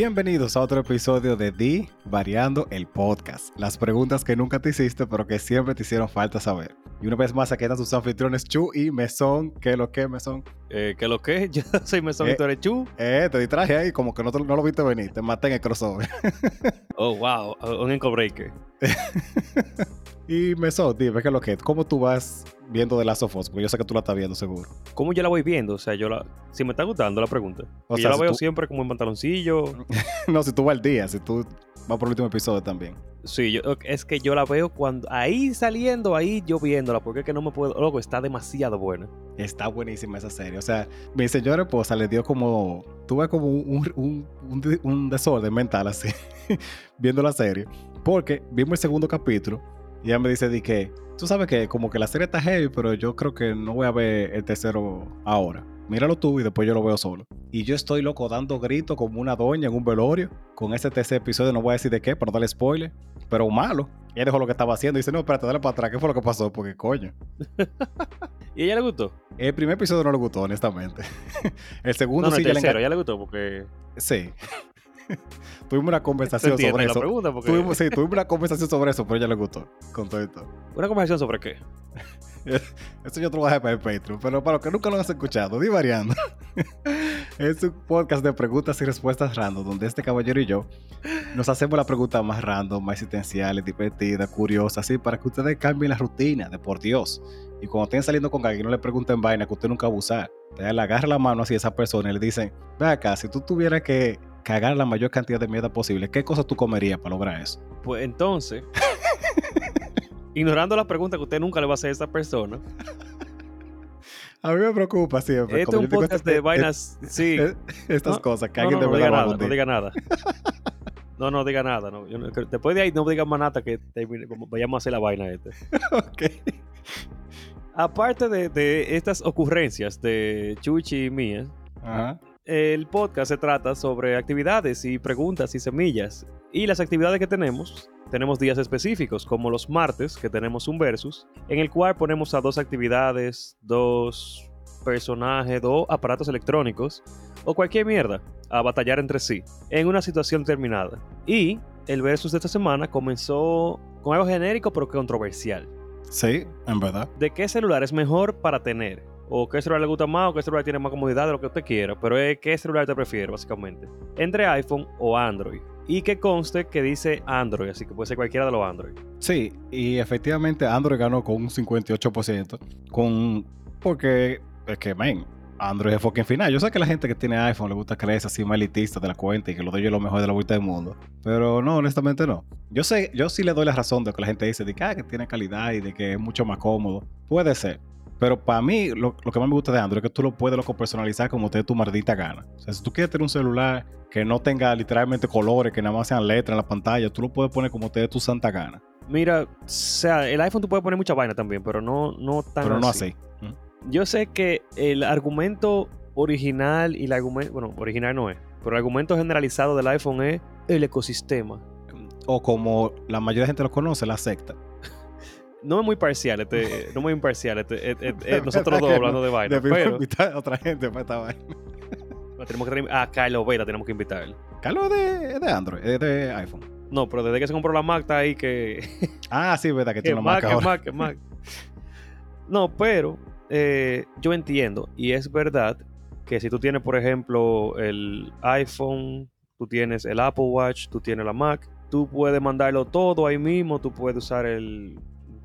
Bienvenidos a otro episodio de Di Variando el Podcast. Las preguntas que nunca te hiciste, pero que siempre te hicieron falta saber. Y una vez más, aquí están sus anfitriones Chu y Mesón. ¿Qué lo que, Mesón? Eh, ¿Qué lo que? Yo soy Mesón Eh, y tú eres Chu. Eh, te distraje ahí, como que no, te- no lo viste venir. Te maté en el crossover. Oh, wow. Un ankle breaker. y Mesón, dime, ¿qué lo que? ¿Cómo tú vas viendo de Last of Us? Porque yo sé que tú la estás viendo seguro. ¿Cómo yo la voy viendo? O sea, yo la... Si me está gustando la pregunta. O sea, yo la si veo tú- siempre como en pantaloncillo. no, si tú vas al día, si tú vas por el último episodio también. Sí, yo, es que yo la veo cuando... Ahí saliendo, ahí yo viéndola. Porque es que no me puedo... Loco, está demasiado buena. Está buenísima esa serie. O sea, mi señora esposa le dio como. Tuve como un, un, un, un desorden mental así, viendo la serie. Porque vimos el segundo capítulo y ella me dice: di que, tú sabes que como que la serie está heavy, pero yo creo que no voy a ver el tercero ahora. Míralo tú y después yo lo veo solo. Y yo estoy loco dando gritos como una doña en un velorio con ese tercer episodio. No voy a decir de qué para no darle spoiler, pero malo. Ella dejó lo que estaba haciendo y dice: No, espérate, dale para atrás. ¿Qué fue lo que pasó? Porque coño. ¿Y a ella le gustó? El primer episodio no le gustó, honestamente. el No, segundo no, sí el ya le tercero, engan- a ella le gustó porque... Sí. tuvimos una ¿Se conversación sobre la eso. pregunta? Porque... Tuvimos, sí, tuvimos una conversación sobre eso, pero ella le gustó. Con todo esto. ¿Una conversación sobre qué? Eso yo trabajé para el Patreon, pero para los que nunca lo han escuchado, di variando. es un podcast de preguntas y respuestas random, donde este caballero y yo nos hacemos las preguntas más random, más existenciales, divertidas, curiosas, así, para que ustedes cambien la rutina de por Dios. Y cuando estén saliendo con alguien, no le pregunten vaina que usted nunca va a usar. Le agarra la mano así a esa persona y le dicen, ve acá, si tú tuvieras que cagar la mayor cantidad de mierda posible, ¿qué cosa tú comerías para lograr eso? Pues entonces... ignorando la pregunta que usted nunca le va a hacer a esa persona. A mí me preocupa siempre. Este es un digo, podcast este- de vainas... Sí. Estas No, cosas, que No, alguien no, no diga nada, no diga nada. No, no diga nada. No. Yo después de ahí no diga más nada que termine- vamos- vayamos a hacer la vaina este. Ok. Aparte de, de estas ocurrencias de Chuchi y mías, Ajá. El podcast se trata sobre actividades y preguntas y semillas. Y las actividades que tenemos, tenemos días específicos, como los martes, que tenemos un versus, en el cual ponemos a dos actividades, dos personajes, dos aparatos electrónicos o cualquier mierda a batallar entre sí en una situación terminada. Y el versus de esta semana comenzó con algo genérico pero controversial. Sí, en verdad. ¿De qué celular es mejor para tener? ¿O qué celular le gusta más? ¿O qué celular tiene más comodidad de lo que usted quiera? Pero es qué celular te prefiere, básicamente. Entre iPhone o Android. Y que conste que dice Android, así que puede ser cualquiera de los Android. Sí, y efectivamente Android ganó con un 58%. Con... Porque es que, man, Android es fucking final. Yo sé que la gente que tiene iPhone le gusta creerse así más elitista de la cuenta y que lo ellos es lo mejor de la vuelta del mundo. Pero no, honestamente no. Yo sé, yo sí le doy la razón de que la gente dice de que, ah, que tiene calidad y de que es mucho más cómodo. Puede ser. Pero para mí, lo, lo que más me gusta de Android es que tú lo puedes loco, personalizar como te dé tu maldita gana. O sea, si tú quieres tener un celular que no tenga literalmente colores, que nada más sean letras en la pantalla, tú lo puedes poner como te dé tu santa gana. Mira, o sea, el iPhone tú puedes poner mucha vaina también, pero no, no tan Pero no así. así. ¿Mm? Yo sé que el argumento original y el argumento, bueno, original no es, pero el argumento generalizado del iPhone es el ecosistema. O como la mayoría de gente lo conoce, la secta. No es muy parcial, este, no muy imparcial, este, eh, eh, eh, nosotros ¿Verdad dos hablando no? de vaina, pero invitar a otra gente para esta vaina. Tenemos que a Carlos Vela tenemos que invitarlo. Carlos es de, de Android, es de iPhone. No, pero desde que se compró la Mac está ahí que... Ah, sí, verdad que tiene una Mac, que ahora. Mac, Mac. No, pero eh, yo entiendo y es verdad que si tú tienes, por ejemplo, el iPhone, tú tienes el Apple Watch, tú tienes la Mac, tú puedes mandarlo todo ahí mismo, tú puedes usar el...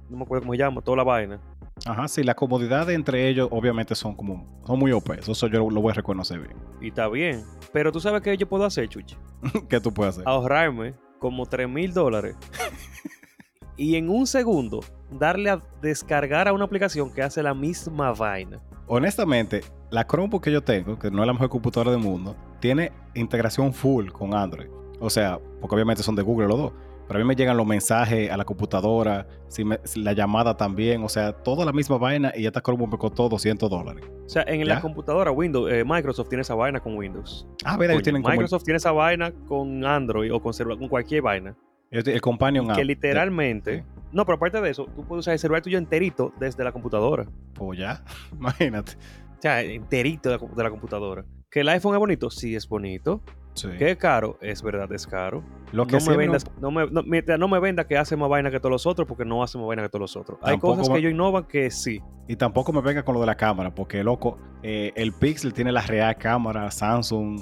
No me acuerdo cómo se llama, toda la vaina. Ajá, sí, la comodidad entre ellos obviamente son como, son muy OP. Eso yo lo voy a reconocer bien. Y está bien. Pero tú sabes qué yo puedo hacer, Chuchi. ¿Qué tú puedes hacer? ahorrarme como 3 mil dólares y en un segundo darle a descargar a una aplicación que hace la misma vaina. Honestamente, la Chromebook que yo tengo, que no es la mejor computadora del mundo, tiene integración full con Android. O sea, porque obviamente son de Google los dos. Pero a mí me llegan los mensajes a la computadora, si me- la llamada también, o sea, toda la misma vaina y esta Chromebook me costó 200 dólares. O sea, en ¿Ya? la computadora Windows, eh, Microsoft tiene esa vaina con Windows. Ah, mira, ellos tienen el, Microsoft tiene esa vaina con Android o con, celular, con cualquier vaina. el Companion app. que literalmente... sí. No, pero aparte de eso, tú puedes usar el celular tuyo enterito desde la computadora. Pues ya, imagínate. O sea, enterito de la, de la computadora. ¿Que el iPhone es bonito? Sí, es bonito. Sí. Es caro, es verdad, es caro. Lo que no, me no- vendas, no, me, no, mira, no me venda que hace más vaina que todos los otros porque no hace más vaina que todos los otros. Hay cosas que ellos innovan que sí. Y tampoco me venga con lo de la cámara, porque loco, eh, el Pixel tiene la real cámara, Samsung,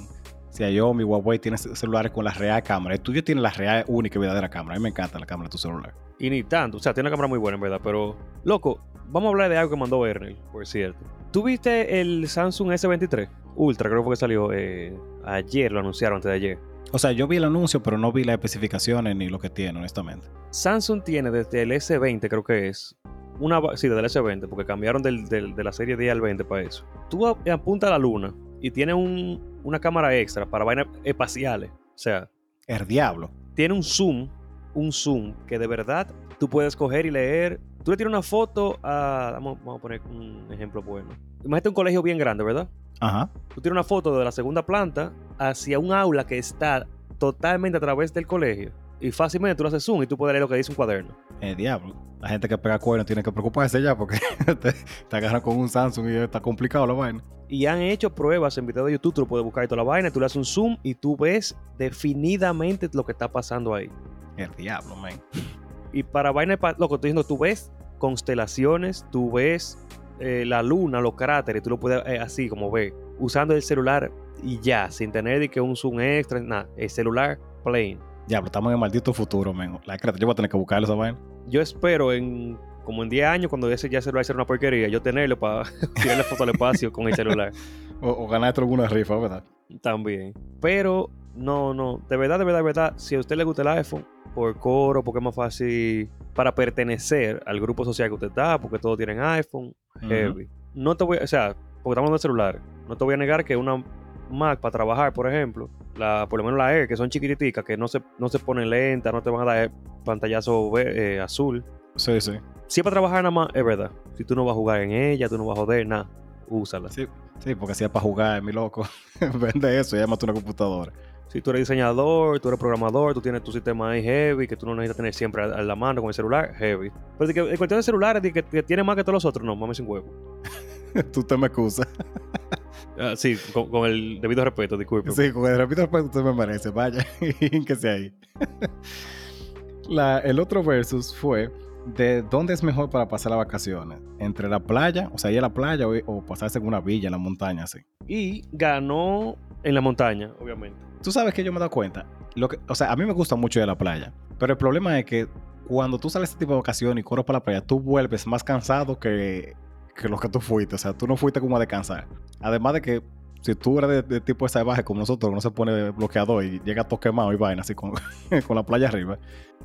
Xiaomi, Huawei tiene ce- celulares con la real cámara. El tuyo tiene la real única y verdadera cámara. A mí me encanta la cámara de tu celular. Y ni tanto. O sea, tiene una cámara muy buena, en verdad. Pero, loco, vamos a hablar de algo que mandó Ernel, por cierto. ¿Tú viste el Samsung S23 Ultra? Creo que fue que salió eh, ayer, lo anunciaron antes de ayer. O sea, yo vi el anuncio, pero no vi las especificaciones ni lo que tiene, honestamente. Samsung tiene desde el S20, creo que es. Una, sí, desde el S20, porque cambiaron del- del- de la serie 10 al 20 para eso. Tú a- apunta a la luna y tiene un- una cámara extra para vainas espaciales. O sea, El diablo. tiene un zoom, un zoom que de verdad tú puedes coger y leer. Tú le tiras una foto a. Vamos, vamos a poner un ejemplo bueno. Imagínate un colegio bien grande, ¿verdad? Ajá. Tú tiras una foto de la segunda planta hacia un aula que está totalmente a través del colegio. Y fácilmente tú le haces zoom y tú puedes leer lo que dice un cuaderno. El diablo. La gente que pega cuernos tiene que preocuparse ya porque te, te agarran con un Samsung y está complicado la vaina. Y han hecho pruebas en video de YouTube, tú lo puedes buscar y toda la vaina, tú le haces un zoom y tú ves definidamente lo que está pasando ahí. El diablo, man. Y para vaina, lo que estoy diciendo, tú ves constelaciones, tú ves eh, la luna, los cráteres, tú lo puedes eh, así como ves, usando el celular y ya, sin tener de que un zoom extra, nada, el celular plain. Diablo, estamos en el maldito futuro, man. La creta, yo voy a tener que buscar esa vaina. Yo espero en como en 10 años, cuando ese ya celular sea una porquería, yo tenerlo para tirarle foto al espacio con el celular. O, o ganarte alguna rifa, ¿verdad? También. Pero no, no. De verdad, de verdad, de verdad. Si a usted le gusta el iPhone, por coro, porque es más fácil para pertenecer al grupo social que usted está, porque todos tienen iPhone, heavy. No te voy, o sea, porque estamos hablando de celulares. No te voy a negar que una Mac para trabajar, por ejemplo, la, por lo menos la Air, que son chiquititicas, que no se, no se ponen lentas, no te van a dar pantallazo eh, azul. Sí, sí. Si es para trabajar nada más, es verdad. Si tú no vas a jugar en ella, tú no vas a joder, nada, úsala. Sí, sí, porque si es para jugar, mi loco, vende eso y llámate una computadora. Si tú eres diseñador, tú eres programador, tú tienes tu sistema ahí heavy, que tú no necesitas tener siempre a, la mano con el celular, heavy. Pero de que, en cuestión de celulares, de que, que tiene más que todos los otros, no, mames sin huevo. Tú te me excusas. Ah, sí, con, con el debido respeto, disculpe. Sí, con el repito respeto usted me merece. Vaya, que sea ahí. La, el otro versus fue de dónde es mejor para pasar las vacaciones. Entre la playa, o sea, ir a la playa o, o pasarse en una villa, en la montaña, así. Y ganó en la montaña, obviamente. Tú sabes que yo me he dado cuenta. Lo que, o sea, a mí me gusta mucho ir a la playa. Pero el problema es que cuando tú sales este tipo de vacaciones y corres para la playa, tú vuelves más cansado que, que lo que tú fuiste. O sea, tú no fuiste como a descansar. Además de que si tú eres de, de tipo salvaje como nosotros, que no se pone bloqueador y llega todo quemado y vaina así con, con la playa arriba,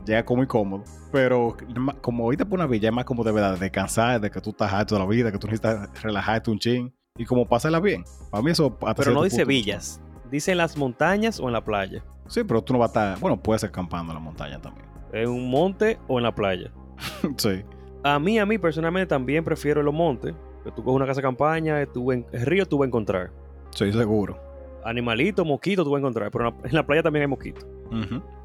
llega como incómodo. Pero como irte por una villa es más como de verdad, de descansar, de que tú estás harto de la vida, que tú necesitas relajarte un chin y como pasarla bien. Para mí eso... hasta Pero no dice punto, villas. Dice en las montañas o en la playa. Sí, pero tú no vas a estar. Bueno, puede ser campando en la montaña también. En un monte o en la playa. sí. A mí, a mí personalmente también prefiero los montes. Que tú coges una casa de campaña, tú en el río tú vas a encontrar. Soy seguro. Animalito, mosquito tú vas a encontrar. Pero en la, en la playa también hay mosquitos.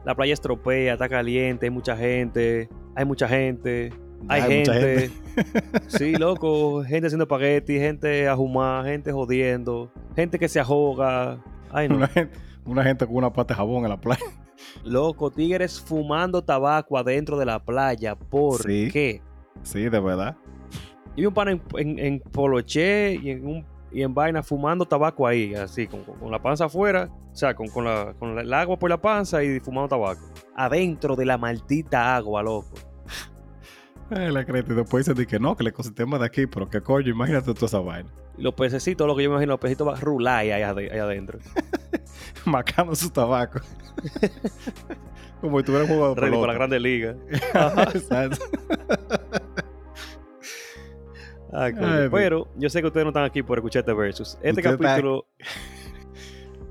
La playa estropea, está caliente, hay mucha gente, hay mucha gente, hay, Hay mucha gente. sí, loco, gente haciendo espagueti, gente a fumar, gente jodiendo, gente que se ahoga. Ay, no. Una, gente, una gente con una pata de jabón en la playa. Loco, tigres fumando tabaco adentro de la playa. ¿Por Sí. qué? Sí, de verdad. Y un pan en, en, en poloché y en, un, y en vaina fumando tabaco ahí, así, con, la panza afuera, o sea, con, con, la, con la- el agua por la panza y fumando tabaco. Adentro de la maldita agua, loco. Ay, la creta. Y después dicen de que no, que el ecosistema de aquí, pero que coño, imagínate toda esa vaina. Y los pececitos, lo que yo me imagino, los pececitos van a rular ade- ahí adentro. Macando su tabaco. Como si tuviera de Ready para la grande liga. Exacto. Ay, coño. Ay, Dios. Pero yo sé que ustedes no están aquí por escuchar este versus. Este Usted está- capítulo,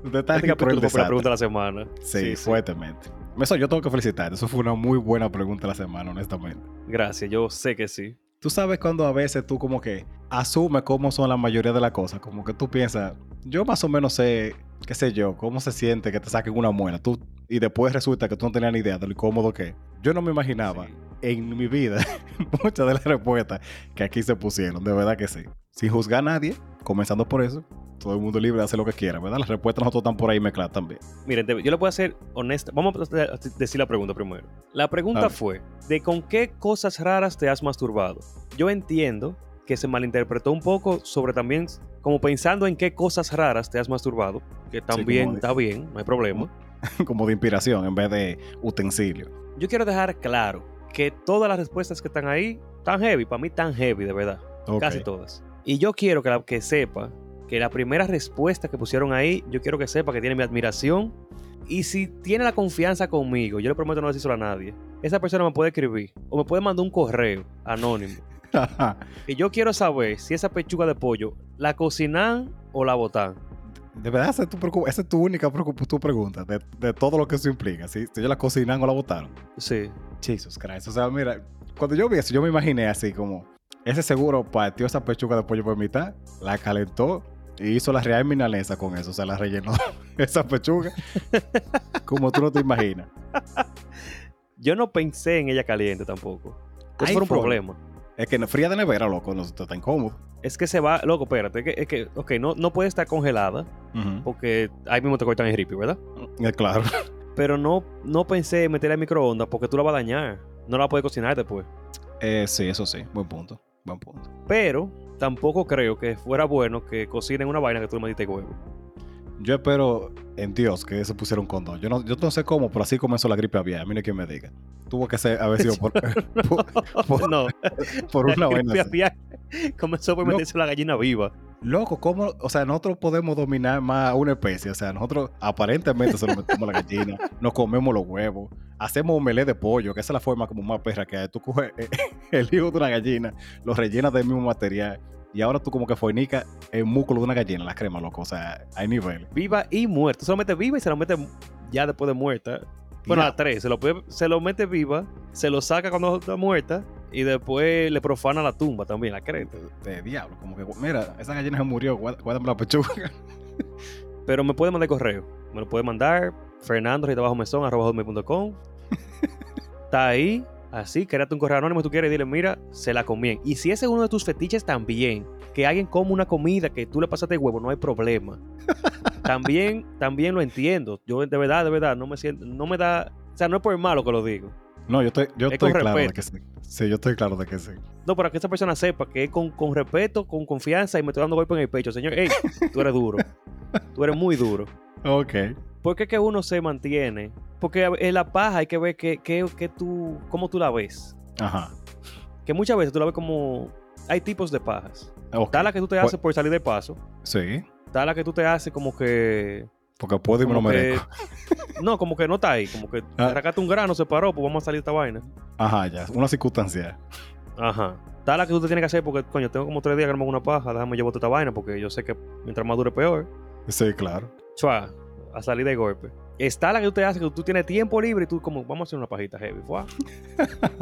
Usted está este aquí por el capítulo fue la pregunta de la semana. Sí, fuertemente. Eso yo tengo que felicitar. Eso fue una muy buena pregunta de la semana, honestamente. Gracias, yo sé que sí. Tú sabes cuando a veces tú como que asumes cómo son la mayoría de las cosas, como que tú piensas, yo más o menos sé, qué sé yo, cómo se siente que te saquen una muela, tú y después resulta que tú no tenías ni idea de lo incómodo que es. Yo no me imaginaba Sí. en mi vida muchas de las respuestas que aquí se pusieron, de verdad que sí. Sin juzgar a nadie, comenzando por eso, todo el mundo libre de hacer lo que quiera, ¿verdad? Las respuestas nosotros están por ahí mezcladas también. Miren, yo le puedo hacer honesta. Vamos a decir la pregunta primero. La pregunta fue: ¿de con qué cosas raras te has masturbado? Yo entiendo que se malinterpretó un poco sobre también, como pensando en qué cosas raras te has masturbado, que también está bien, no hay problema. Como de inspiración en vez de utensilio. Yo quiero dejar claro que todas las respuestas que están ahí están heavy, para mí tan heavy, de verdad. Casi todas. Y yo quiero que, la, que sepa que la primera respuesta que pusieron ahí, yo quiero que sepa que tiene mi admiración. Y si tiene la confianza conmigo, yo le prometo no decírselo a nadie. Esa persona me puede escribir o me puede mandar un correo anónimo. Y yo quiero saber si esa pechuga de pollo la cocinan o la botan. De verdad, esa es tu, preocup- esa es tu única tu pregunta de, de todo lo que eso implica. ¿sí? Si ellos la cocinan o la botaron. Sí. Jesus Christ. O sea, mira, cuando yo vi eso, yo me imaginé así como: ese seguro partió esa pechuga de pollo por mitad, la calentó y hizo la real milanesa con eso. O sea, la rellenó esa pechuga como tú no te imaginas. Yo no pensé en ella caliente tampoco. Eso fue un problema. Es que fría de nevera, loco, no está incómodo. Es que se va, loco, espérate, es que, es que ok, no, no puede estar congelada porque ahí mismo te cortan el ripio, ¿verdad? Eh, Claro. Pero no, no pensé en meterla en microondas porque tú la vas a dañar. No la puedes cocinar después. Eh, sí, eso sí. Buen punto. Buen punto. Pero tampoco creo que fuera bueno que cocinen una vaina que tú le metiste huevo. Yo espero en Dios que se pusiera un condón. Yo no, yo no sé cómo, pero así comenzó la gripe aviar. A mí no hay quien me diga. Tuvo que ser, haber sido por, por, por- no, por una vaina así. Comenzó por No. meterse la gallina viva. Loco, ¿cómo? O sea, nosotros podemos dominar más a una especie. O sea, nosotros aparentemente se lo metemos a la gallina, nos comemos los huevos, hacemos omelette de pollo, que esa es la forma como más perra que hay. Tú coges el hijo de una gallina, lo rellenas del mismo material, y ahora tú como que fornicas el músculo de una gallina, la crema, loco. O sea, hay niveles. Viva y muerta. Se lo mete viva y se lo mete ya después de muerta. Bueno, Ya. a tres. Se lo, puede- se lo mete viva, se lo saca cuando está muerta y después le profana la tumba también, la creta. De diablo, como que, mira, esa gallina se murió, guá- guárdame la pechuga. Pero me puede mandar correo. Me lo puede mandar fernando mesón arroba hotmail.com. Está ahí. Así, créate un correo anónimo si tú quieres y dile, mira, se la comían. Y si ese es uno de tus fetiches también, que alguien come una comida que tú le pasaste huevo, no hay problema. también, también lo entiendo. Yo de verdad, de verdad, no me siento, no me da, o sea, no es por malo que lo digo. No, yo estoy, yo Es estoy claro de que sí. Sí, yo estoy claro de que sí. No, para que esa persona sepa que es con, con respeto, con confianza y me estoy dando golpe en el pecho. Señor, hey, tú eres duro. Tú eres muy duro. Ok. ¿Por qué que uno se mantiene? Porque en la paja hay que ver que, que, que tú, cómo tú la ves. Ajá. Que muchas veces tú la ves como... Hay tipos de pajas. Ok. Está la que tú te Pues- haces por salir de paso. Sí, Está la que tú te haces como que... porque puedo y me lo que- merezco. no, como que no está ahí. Como que Ah. arrancaste un grano, se paró, pues vamos a salir de esta vaina. Ajá, ya. Una circunstancia. Ajá. Está la que tú te tienes que hacer porque, coño, tengo como tres días que no me hago una paja. Déjame llevar esta vaina porque yo sé que mientras más dure peor. Sí, claro. Chua, a salir de golpe. Está la que tú te haces que tú tienes tiempo libre y tú como, vamos a hacer una pajita heavy.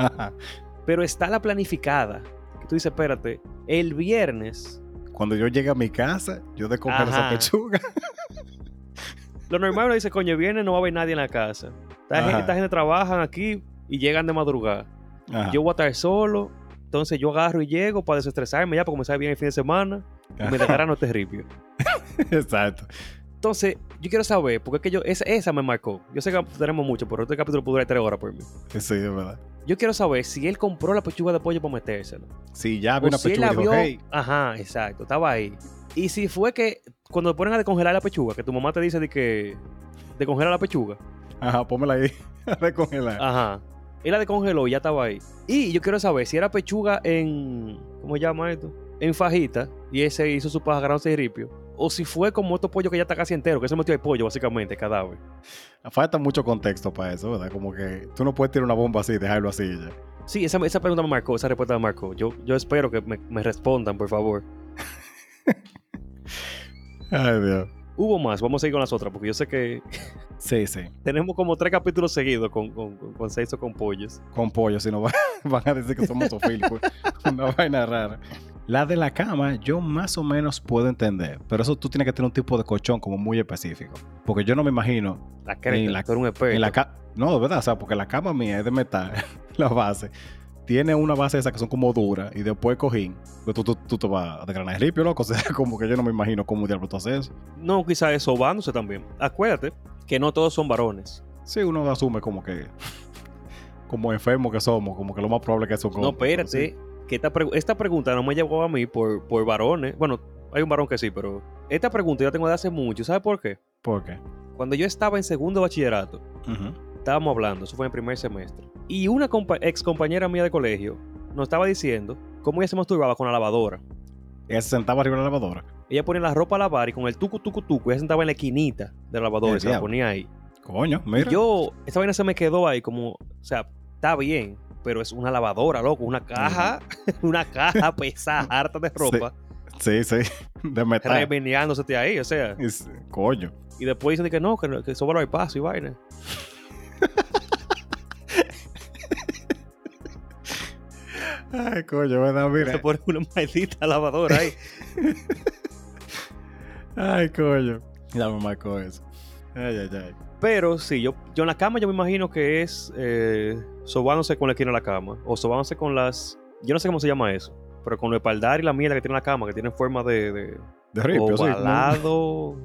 Pero está la planificada. Que tú dices, espérate, el viernes, Cuando yo llegue a mi casa, yo descongelo esa Ajá. pechuga. Lo normal uno dice, coño, el viernes no va a haber nadie en la casa. Esta, gente, esta gente trabajan aquí y llegan de madrugada. Ajá. Yo voy a estar solo, entonces yo agarro y llego para desestresarme ya, para comenzar bien el fin de semana y me dejarán no terrible. Exacto. Entonces, yo quiero saber, porque es que yo, esa, esa me marcó. Yo sé que tenemos mucho, pero este capítulo puede durar tres horas por mí. Sí, de verdad. Yo quiero saber si él compró la pechuga de pollo para metérsela. Si ya O una si él pechuga la vio. hey, Ajá, exacto, estaba ahí. Y si fue que cuando ponen a descongelar la pechuga, que tu mamá te dice de que descongela la pechuga. ajá, pónmela ahí a descongelar. Ajá. Él la descongeló y ya estaba ahí. Y yo quiero saber si era pechuga en. ¿Cómo se llama esto? En fajita. Y ese hizo su paja grano ripio. O si fue como estos pollos que ya está casi entero, que se metió el pollo, básicamente, cadáver. Falta mucho contexto para eso, ¿verdad? Como que tú no puedes tirar una bomba así y dejarlo así ya. Sí, esa, esa pregunta me marcó, esa respuesta me marcó. Yo, yo espero que me, me respondan, por favor. Ay, Dios. Hubo más, vamos a seguir con las otras, porque yo sé que Sí, sí. tenemos como tres capítulos seguidos con, con, con, con sexo con pollos. Con pollo, si no van, van a decir que somos zoofílicos. Una vaina rara. La de la cama, yo más o menos puedo entender. Pero eso tú tienes que tener un tipo de colchón como muy específico. Porque yo no me imagino La creta, En la- un en la. No, de verdad, o sea, porque la cama mía es de metal, la base. Tiene una base esa que son como duras y después cojín, pues tú, tú, tú te vas a desgranar el ripio, loco. O sea, como que yo no me imagino cómo diablo tú haces eso. No, quizás es sobándose también. Acuérdate que no todos son varones. Sí, uno asume como que. Como enfermos que somos, como que lo más probable que como. No, espérate. Que esta, pregu- esta pregunta no me llegó a mí por, por varones. Bueno, hay un varón que sí, pero esta pregunta yo la tengo de hace mucho. ¿Sabes por qué? ¿Por qué? Cuando yo estaba en segundo bachillerato, estábamos hablando, eso fue en el primer semestre. Y una compa- ex compañera mía de colegio nos estaba diciendo cómo ella se masturbaba con la lavadora. Ella se sentaba arriba de la lavadora. Ella ponía la ropa a lavar y con el tucu tucu tucu, ella sentaba en la esquinita de la lavadora El y se la ponía ahí. Coño, Y mira. yo, esa vaina se me quedó ahí como, o sea, está bien, pero es una lavadora, loco, una caja, una caja pesada, harta de ropa, Sí, sí. De metal. remeneándose ahí, o sea. Es- Coño. Y después dicen que no, que, que solo hay paso y vaina. Ay, coño, ¿verdad? Se Mira. pone una maldita lavadora ahí. Ay, coño. Ya me marcó eso. Ay, ay, ay. Pero sí, yo, yo en la cama yo me imagino que es eh, sobándose con la esquina de la cama. O sobándose con las... Yo no sé cómo se llama eso. Pero con el espaldar y la mierda que tiene la cama, que tiene forma de... de De ripio, sí. ovalado.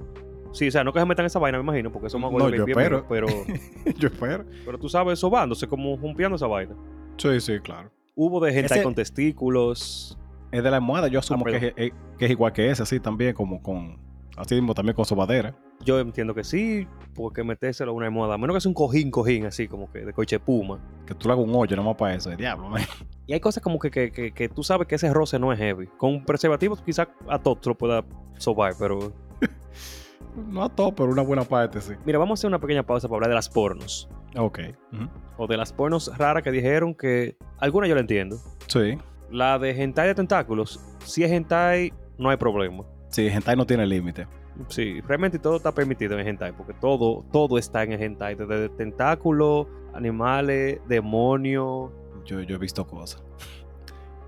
Sí, o sea, no que se metan esa vaina, me imagino, porque eso más No, yo espero. pero, Yo espero. pero tú sabes, sobándose, como jumpeando esa vaina. Sí, sí, claro. Hubo de gente Ese- con testículos. Es de la almohada, yo asumo Ah, que, es, es- que es igual que ese, así también, como con. Así mismo también con sobadera. Yo entiendo que sí, porque metérselo a una almohada, a menos que sea un cojín, cojín, así como que de coche puma. Que tú le hagas un hoyo nomás para eso. El diablo, man. Y hay cosas como que, que, que, que tú sabes que ese roce no es heavy. Con preservativos quizás a todo tú lo puedas sobar, pero... No a todo, pero una buena parte, sí. Mira, vamos a hacer una pequeña pausa para hablar de las pornos. Ok. O de las pornos raras que dijeron que... Algunas yo la entiendo. Sí. La de hentai de tentáculos, si es hentai, no hay problema. Sí, hentai no tiene límite. Sí, realmente todo está permitido en hentai, porque todo, todo está en el hentai, desde tentáculos, animales, demonios, Yo, yo he visto cosas.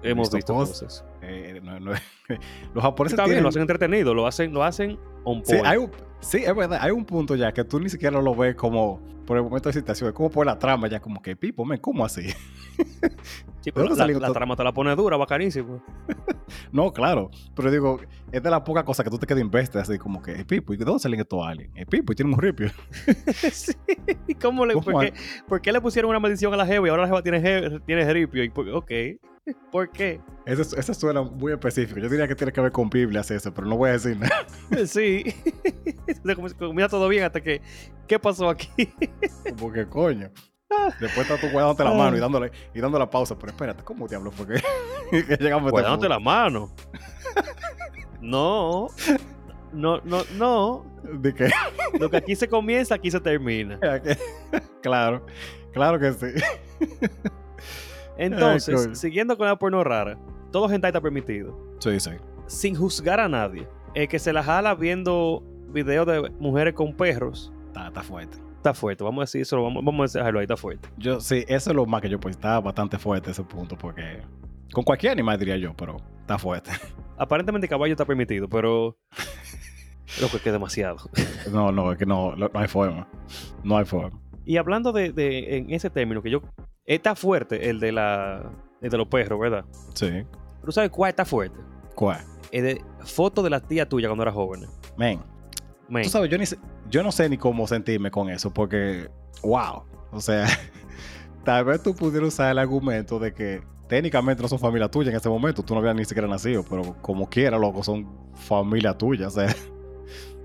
He hemos visto visto cosas. cosas. Eh, no- no- los japoneses Está bien, tienen... lo hacen entretenido, lo hacen, lo hacen on Sí, point. hay un- sí, es verdad. Hay un punto ya que tú ni siquiera lo ves como por el momento de excitación. Es como por la trama ya como que, pipo, men, ¿cómo así? Sí, pero ¿de dónde la, trama te la pone dura, bacanísimo. No, claro. Pero digo, es de las pocas cosas que tú te quedas invested así como que, "Eh, pipo, ¿y de dónde salen estos aliens? El pipo, y tiene un ripio. sí. ¿Y ¿Cómo le, ¿Cómo por, qué, por qué le pusieron una maldición a la jeva y ahora la jeva tiene, tiene ripio? Y ok. ¿Por qué? Ese, ese suena muy específico. Yo diría que tiene que ver con Biblias eso, pero no voy a decir nada. Sí. Mira todo bien hasta que... ¿Qué pasó aquí? Porque coño. Después estás tú guardándote la mano y dándole, y dando la pausa. Pero espérate, ¿cómo diablos fue que, que llegamos a este Guardándote punto? la mano. No. No, no, no. De que, Lo que aquí se comienza, aquí se termina. claro, claro que sí. Entonces, siguiendo con la porno rara, todo hentai está permitido. Sí, sí. Sin juzgar a nadie. El que se la jala viendo videos de mujeres con perros, Está, está fuerte. está fuerte. Vamos a decir eso, vamos, vamos a dejarlo ahí, está fuerte. Yo, sí, eso es lo más que yo, pues, está bastante fuerte ese punto, porque con cualquier animal diría yo, pero está fuerte. Aparentemente caballo está permitido, pero... Lo que es demasiado. No, no, es que no, no hay forma. No hay forma. Y hablando de, de- en ese término, que yo... Está fuerte el de la... El de los perros, ¿verdad? Sí. ¿Tú sabes cuál está fuerte? ¿Cuál? El de foto de la tía tuya cuando era joven. Men, Men, tú sabes, yo, ni yo no sé ni cómo sentirme con eso, porque, wow. O sea, tal vez tú pudieras usar el argumento de que técnicamente no son familia tuya en ese momento. Tú no habías ni siquiera nacido, pero como quiera, loco, son familia tuya. O sea,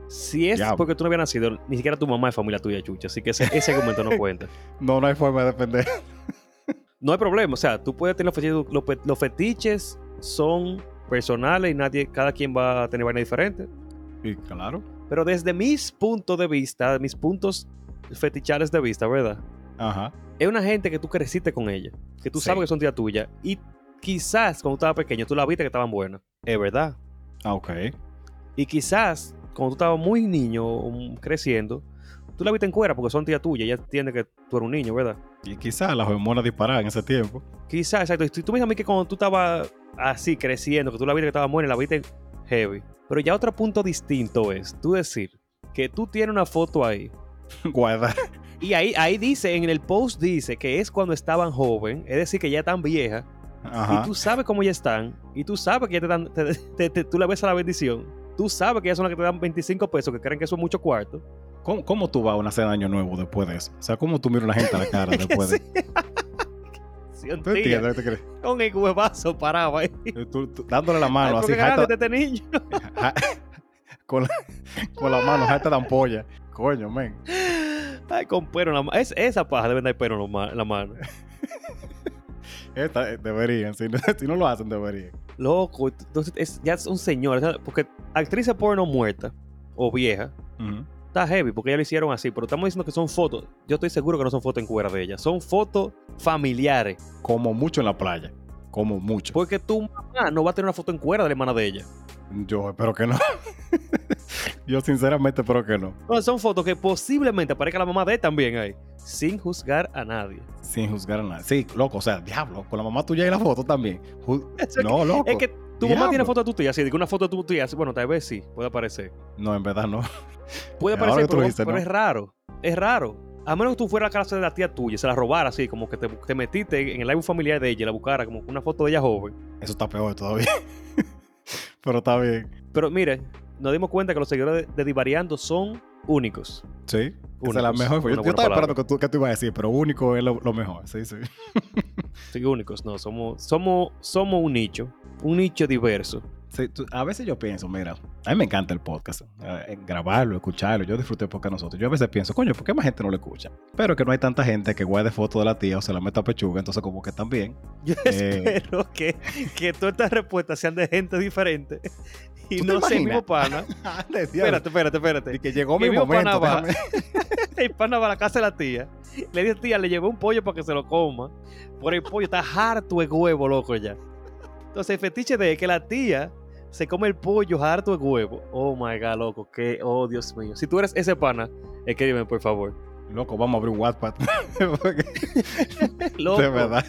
si es diablo. porque tú no habías nacido, ni siquiera tu mamá es familia tuya, chucha. Así que ese, ese argumento no cuenta. no, no hay forma de defender. No hay problema. O sea, tú puedes tener los fetiches. Los, fetiches son personales y nadie, cada quien va a tener vaina diferente. Y claro. Pero desde mis puntos de vista, mis puntos fetichales de vista, ¿verdad? Ajá. Es una gente que tú creciste con ella, que tú Sí. sabes que son tía tuya y quizás cuando tú estabas pequeño tú la viste que estaban buenas. Es verdad. Ah, ok. Y quizás cuando tú estabas muy niño, um, creciendo, tú la viste en cuera porque son tía tuya, ella entiende que tú eres un niño, ¿verdad? Y quizás las hormonas disparaban en ese tiempo. Quizás, exacto. Y si tú me dices a mí que cuando tú estabas así creciendo, que tú la viste que estaba buena y la viste heavy. Pero ya otro punto distinto es tú decir que tú tienes una foto ahí Guarda. Y ahí, ahí dice, en el post dice que es cuando estaban joven, es decir, que ya están viejas. Ajá. Y tú sabes cómo ya están. Y tú sabes que ya te dan, te- te- te- tú le ves a la bendición. Tú sabes que ya son las que te dan 25 pesos, que creen que eso es mucho cuarto. ¿Cómo, cómo tú vas a una cena de año nuevo después de eso? O sea, ¿cómo tú miras a la gente a la cara después de eso? ¿Tú entiendes? ¿Te crees? Con el huevazo parado ahí. Tú- tú dándole la mano así, jata- este niño. ja- con, la, con la mano, jata de ampolla. Coño, men. Ay, con pelo en la mano. Es, esa paja debe dar pelo en la ma- en la mano. Esta, eh, deberían, si no, si no lo hacen, deberían. Loco, entonces es, ya es un señor. Porque actrices porno muerta o vieja. Está heavy porque ya lo hicieron así. Pero estamos diciendo que son fotos. Yo estoy seguro que no son fotos en cuera de ella. Son fotos familiares. Como mucho en la playa. Como mucho. Porque tu mamá no va a tener una foto en cuera de la hermana de ella. Yo espero que no. Yo sinceramente espero que no. No, son fotos que posiblemente aparezca la mamá de él también ahí. Sin juzgar a nadie. Sin juzgar a nadie. Sí, loco, o sea, diablo, con la mamá tuya y la foto también. Ju- Eso es No, loco. Es que tu mamá tiene foto de tu tía, así de que una foto de tu tía, así, bueno, tal vez sí, puede aparecer. No, en verdad no. Puede aparecer, que pero, pero ¿no? es raro. Es raro. A menos que tú fueras a la casa de la tía tuya y se la robara así, como que te, te metiste en el álbum familiar de ella y la buscara como una foto de ella joven. Eso está peor todavía. Pero está bien. Pero mire, nos dimos cuenta que los seguidores de, de Divariando son únicos. Sí. La Únicos. mejor. Yo, estaba palabra. esperando que tú, que tú ibas a decir, pero único es lo, lo mejor. Sí, sí. Sí, únicos, no, somos, somos, somos un nicho. Un nicho diverso. Sí, tú- a veces yo pienso, mira, a mí me encanta el podcast, eh, grabarlo, escucharlo, yo disfruté el podcast nosotros. Yo a veces pienso, coño, ¿por qué más gente no lo escucha? Pero que no hay tanta gente que guarde fotos de la tía o se la meta a pechuga, entonces como que también. Yo Eh. espero que, que todas estas respuestas sean de gente diferente y ¿Tú te no sea el imaginas? mismo pana. Espérate, espérate, espérate. Y que llegó mi momento. pana va. El pana va a la casa de la tía. Le dice, tía, le llevé un pollo para que se lo coma. Por el pollo está harto de huevo, loco, ya. Entonces, el fetiche de que la tía se come el pollo harto de huevo. Oh my god, loco, que, oh Dios mío. Si tú eres ese pana, escríbeme, por favor. Loco, vamos a abrir un WhatsApp. Loco. de verdad.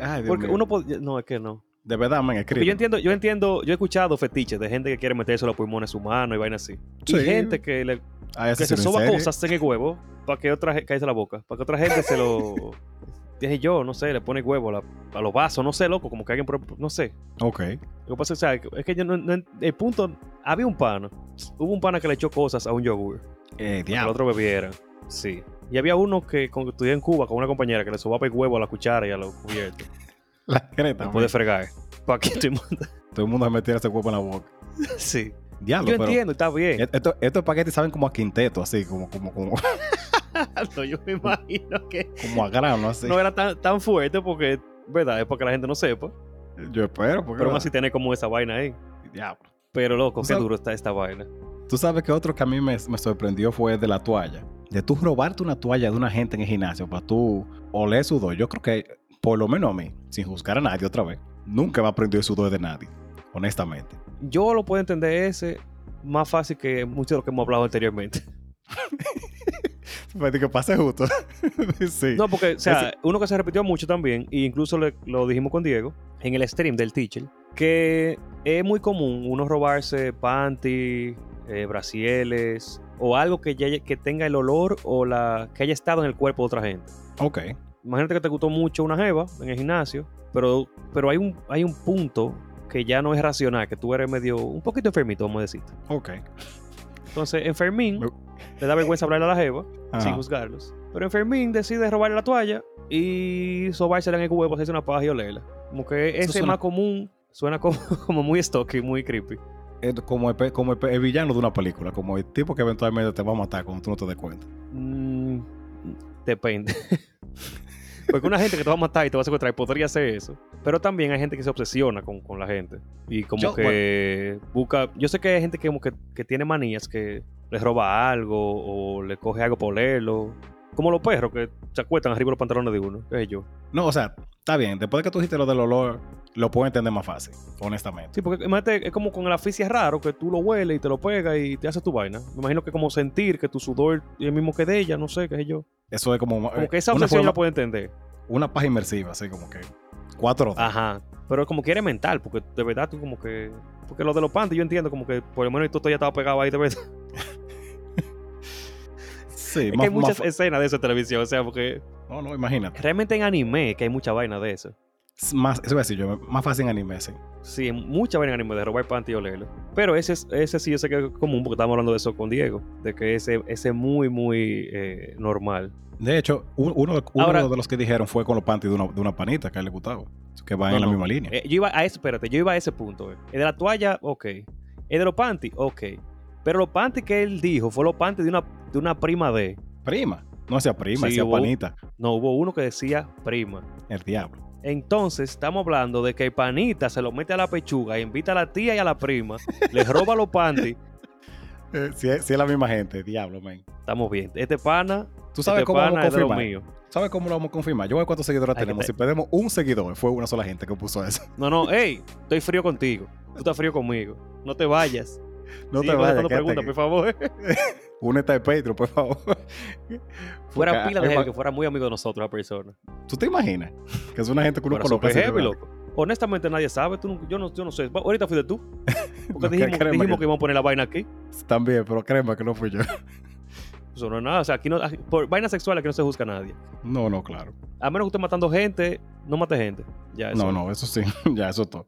Ay, Dios Porque mío. uno pod- No, es que no. De verdad, man, Porque escribe. yo entiendo, yo entiendo, yo he escuchado fetiches de gente que quiere meterse los pulmones en su mano y vaina así. Sí. Y gente que, le, Ay, que se soba cosas en el huevo para que otra gente, cállese la boca, para que otra gente se lo, dije yo, no sé, le pone huevo a, la- a los vasos, no sé, loco, como que alguien, no sé. Ok. Lo que pasa es, o sea, es que yo no, no- el punto, había un pana, hubo un pana que le echó cosas a un yogur, Eh, que el otro bebiera, sí. Y había uno que con, estudié en Cuba con una compañera que le sobaba el huevo a la cuchara y a los cubiertos. La creta. Después de fregar. Para que todo el mundo- Todo el mundo se metiera ese huevo en la boca. Sí. Diablo, Yo pero. entiendo, está bien. Esto, estos paquetes saben como a quinteto, así, como, como, como, No, yo me imagino que como a grano, así. no era tan, tan fuerte porque, ¿verdad? Es para que la gente no sepa. Yo espero, porque. Pero aún así tiene como esa vaina ahí. Diablo. Pero loco, qué duro está esta vaina. Tú sabes que otro que a mí me, me sorprendió fue de la toalla. De tú robarte una toalla de una gente en el gimnasio para tú oler sudor. Yo creo que, por lo menos a mí, sin juzgar a nadie otra vez, nunca me aprendió el sudor de nadie, honestamente. Yo lo puedo entender ese más fácil que mucho de lo que hemos hablado anteriormente. Que pase justo. sí. No, porque, o sea, uno que se repitió mucho también, e incluso le- lo dijimos con Diego, en el stream del teacher, que es muy común uno robarse panty, eh, brasieles, o algo que, ya, que tenga el olor o la que haya estado en el cuerpo de otra gente. Ok. Imagínate que te gustó mucho una jeva en el gimnasio, pero, pero hay, un, hay un punto que ya no es racional, que tú eres medio, un poquito enfermito, vamos a decir. Ok. Entonces, enfermín, Me- le da vergüenza hablarle a la jeva, Ajá. sin juzgarlos. Pero enfermín decide robarle la toalla y sobársela en el huevo, hacerse una paja y olerla. Como que ese es suena- más común, suena como, como muy stocky, muy creepy. Es como, el, como el villano de una película, como el tipo que eventualmente te va a matar cuando tú no te des cuenta. Mm, depende. Porque una gente que te va a matar y te va a secuestrar podría hacer eso. Pero también hay gente que se obsesiona con, con la gente. Y como Yo, que busca. Yo sé que hay gente que, como que, que tiene manías, que les roba algo o le coge algo por olerlo. Como los perros que se acuestan arriba de los pantalones de uno. ¿Qué sé yo? No, o sea, está bien. Después de que tú dijiste lo del olor, lo puedo entender más fácil, honestamente. Sí, porque imagínate, es como con el aficia raro que tú lo hueles y te lo pegas y te haces tu vaina. Me imagino que como sentir que tu sudor es el mismo que de ella, no sé, qué sé yo. Eso es como, Como eh, que esa una, obsesión forma- la puedo entender. una paja inmersiva, así como que cuatro horas. Ajá. Pero como que eres mental, porque de verdad tú como que. Porque lo de los panties yo entiendo como que por lo menos tú ya estaba pegado ahí de verdad. Sí, Es que hay muchas más- escenas de eso en televisión, o sea, porque No, no, imagínate. realmente en anime que hay mucha vaina de eso. Es Más, eso iba a decir yo, más fácil en anime, sí. Sí, mucha vaina en anime de robar panty y olerlo. Pero ese, es- ese sí yo sé que es común porque estábamos hablando de eso con Diego. De que ese es muy, muy eh, normal. De hecho, un- uno, de- uno de los que dijeron fue con los panties de una, de una panita que a él le gustaba. Que va No, en la no. misma línea. Eh, yo iba a ese, espérate, yo iba a ese punto. eh. El de la toalla, ok. El de los panty, ok. Pero los panty que él dijo fue los panty de una, de una prima de. Prima. No hacía prima, Sí, hubo- panita. No, hubo uno que decía prima. El diablo. Entonces, estamos hablando de que el panita se lo mete a la pechuga, invita a la tía y a la prima, le roba los panty. Eh, si, es, si es la misma gente, diablo, man. Estamos bien. Este pana, ¿Tú sabes este cómo vamos a confirmar? mío. ¿Sabes cómo lo vamos a confirmar? Yo voy a ver cuántos seguidores Ay, tenemos. te- Si perdemos un seguidor, fue una sola gente que puso eso. No, no, hey, estoy frío contigo. Tú estás frío conmigo. No te vayas. No te vayas. aquí. por favor. Únete al Patreon, por favor. Fuera Porque pila de gente que fuera muy amigo de nosotros, la persona. ¿Tú te imaginas? Que es una gente que uno heavy, ¿verdad? loco. Honestamente, nadie sabe. Tú, yo, no, yo no sé. Ahorita fuiste tú. Porque No, que dijimos, dijimos que- que íbamos a poner la vaina aquí. También, pero créeme que no fui yo. Eso no es nada. O sea, aquí no, aquí- por vaina sexual aquí no se juzga a nadie. No, no, claro. A menos que usted matando gente, no mate gente. Ya, eso. No, no, eso sí. ya, eso es todo.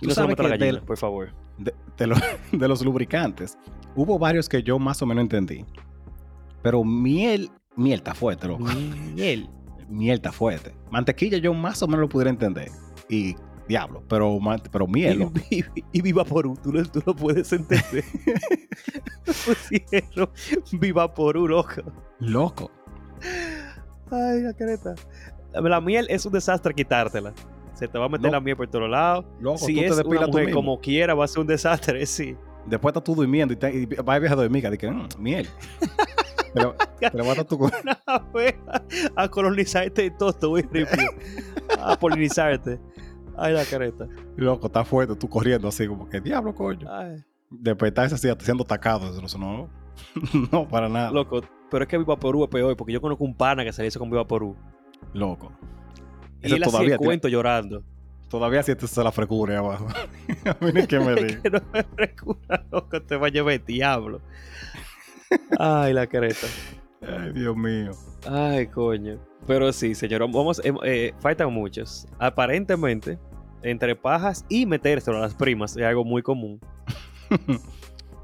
Y no se lo meta a la gallina, por favor. De, de lo- de los lubricantes, hubo varios que yo más o menos entendí. Pero miel, miel está fuerte, loco. Miel. Miel está fuerte. Mantequilla yo más o menos lo pudiera entender. Y diablo, pero, pero miel, loco. Y, y, y Viva Porú, tú lo, tú lo puedes entender. Pusieron Viva Porú, loco. Loco. Ay, la careta. La miel es un desastre quitártela. Se te va a meter la miel por todos lados. Loco, si tú te es depilas una mujer como quiera, va a ser un desastre, sí. Después estás tú durmiendo y, te, y vas a viajar de miga. Dije, "Mm, miel. Pero, pero a tu Una a colonizarte y todo, te voy ripio. A polinizarte. Ay, la careta. Loco, está fuerte, tú corriendo así, como que diablo, coño. Ay, Después estás así, siendo atacado. Eso, no, no, para nada. loco, pero es que Viva Porú es peor, porque yo conozco un pana que se le hizo con Viva Porú. Loco. Y Ese él hacía tiene- cuento llorando. Todavía sientes la frecura abajo. a mí ni que me diga. que no me frescura, loco, te va a llevar el diablo. Ay, la careta. Ay, Dios mío. Ay, coño. Pero sí, señor, vamos, eh, eh, faltan muchos. Aparentemente, entre pajas y metérselo a las primas es algo muy común.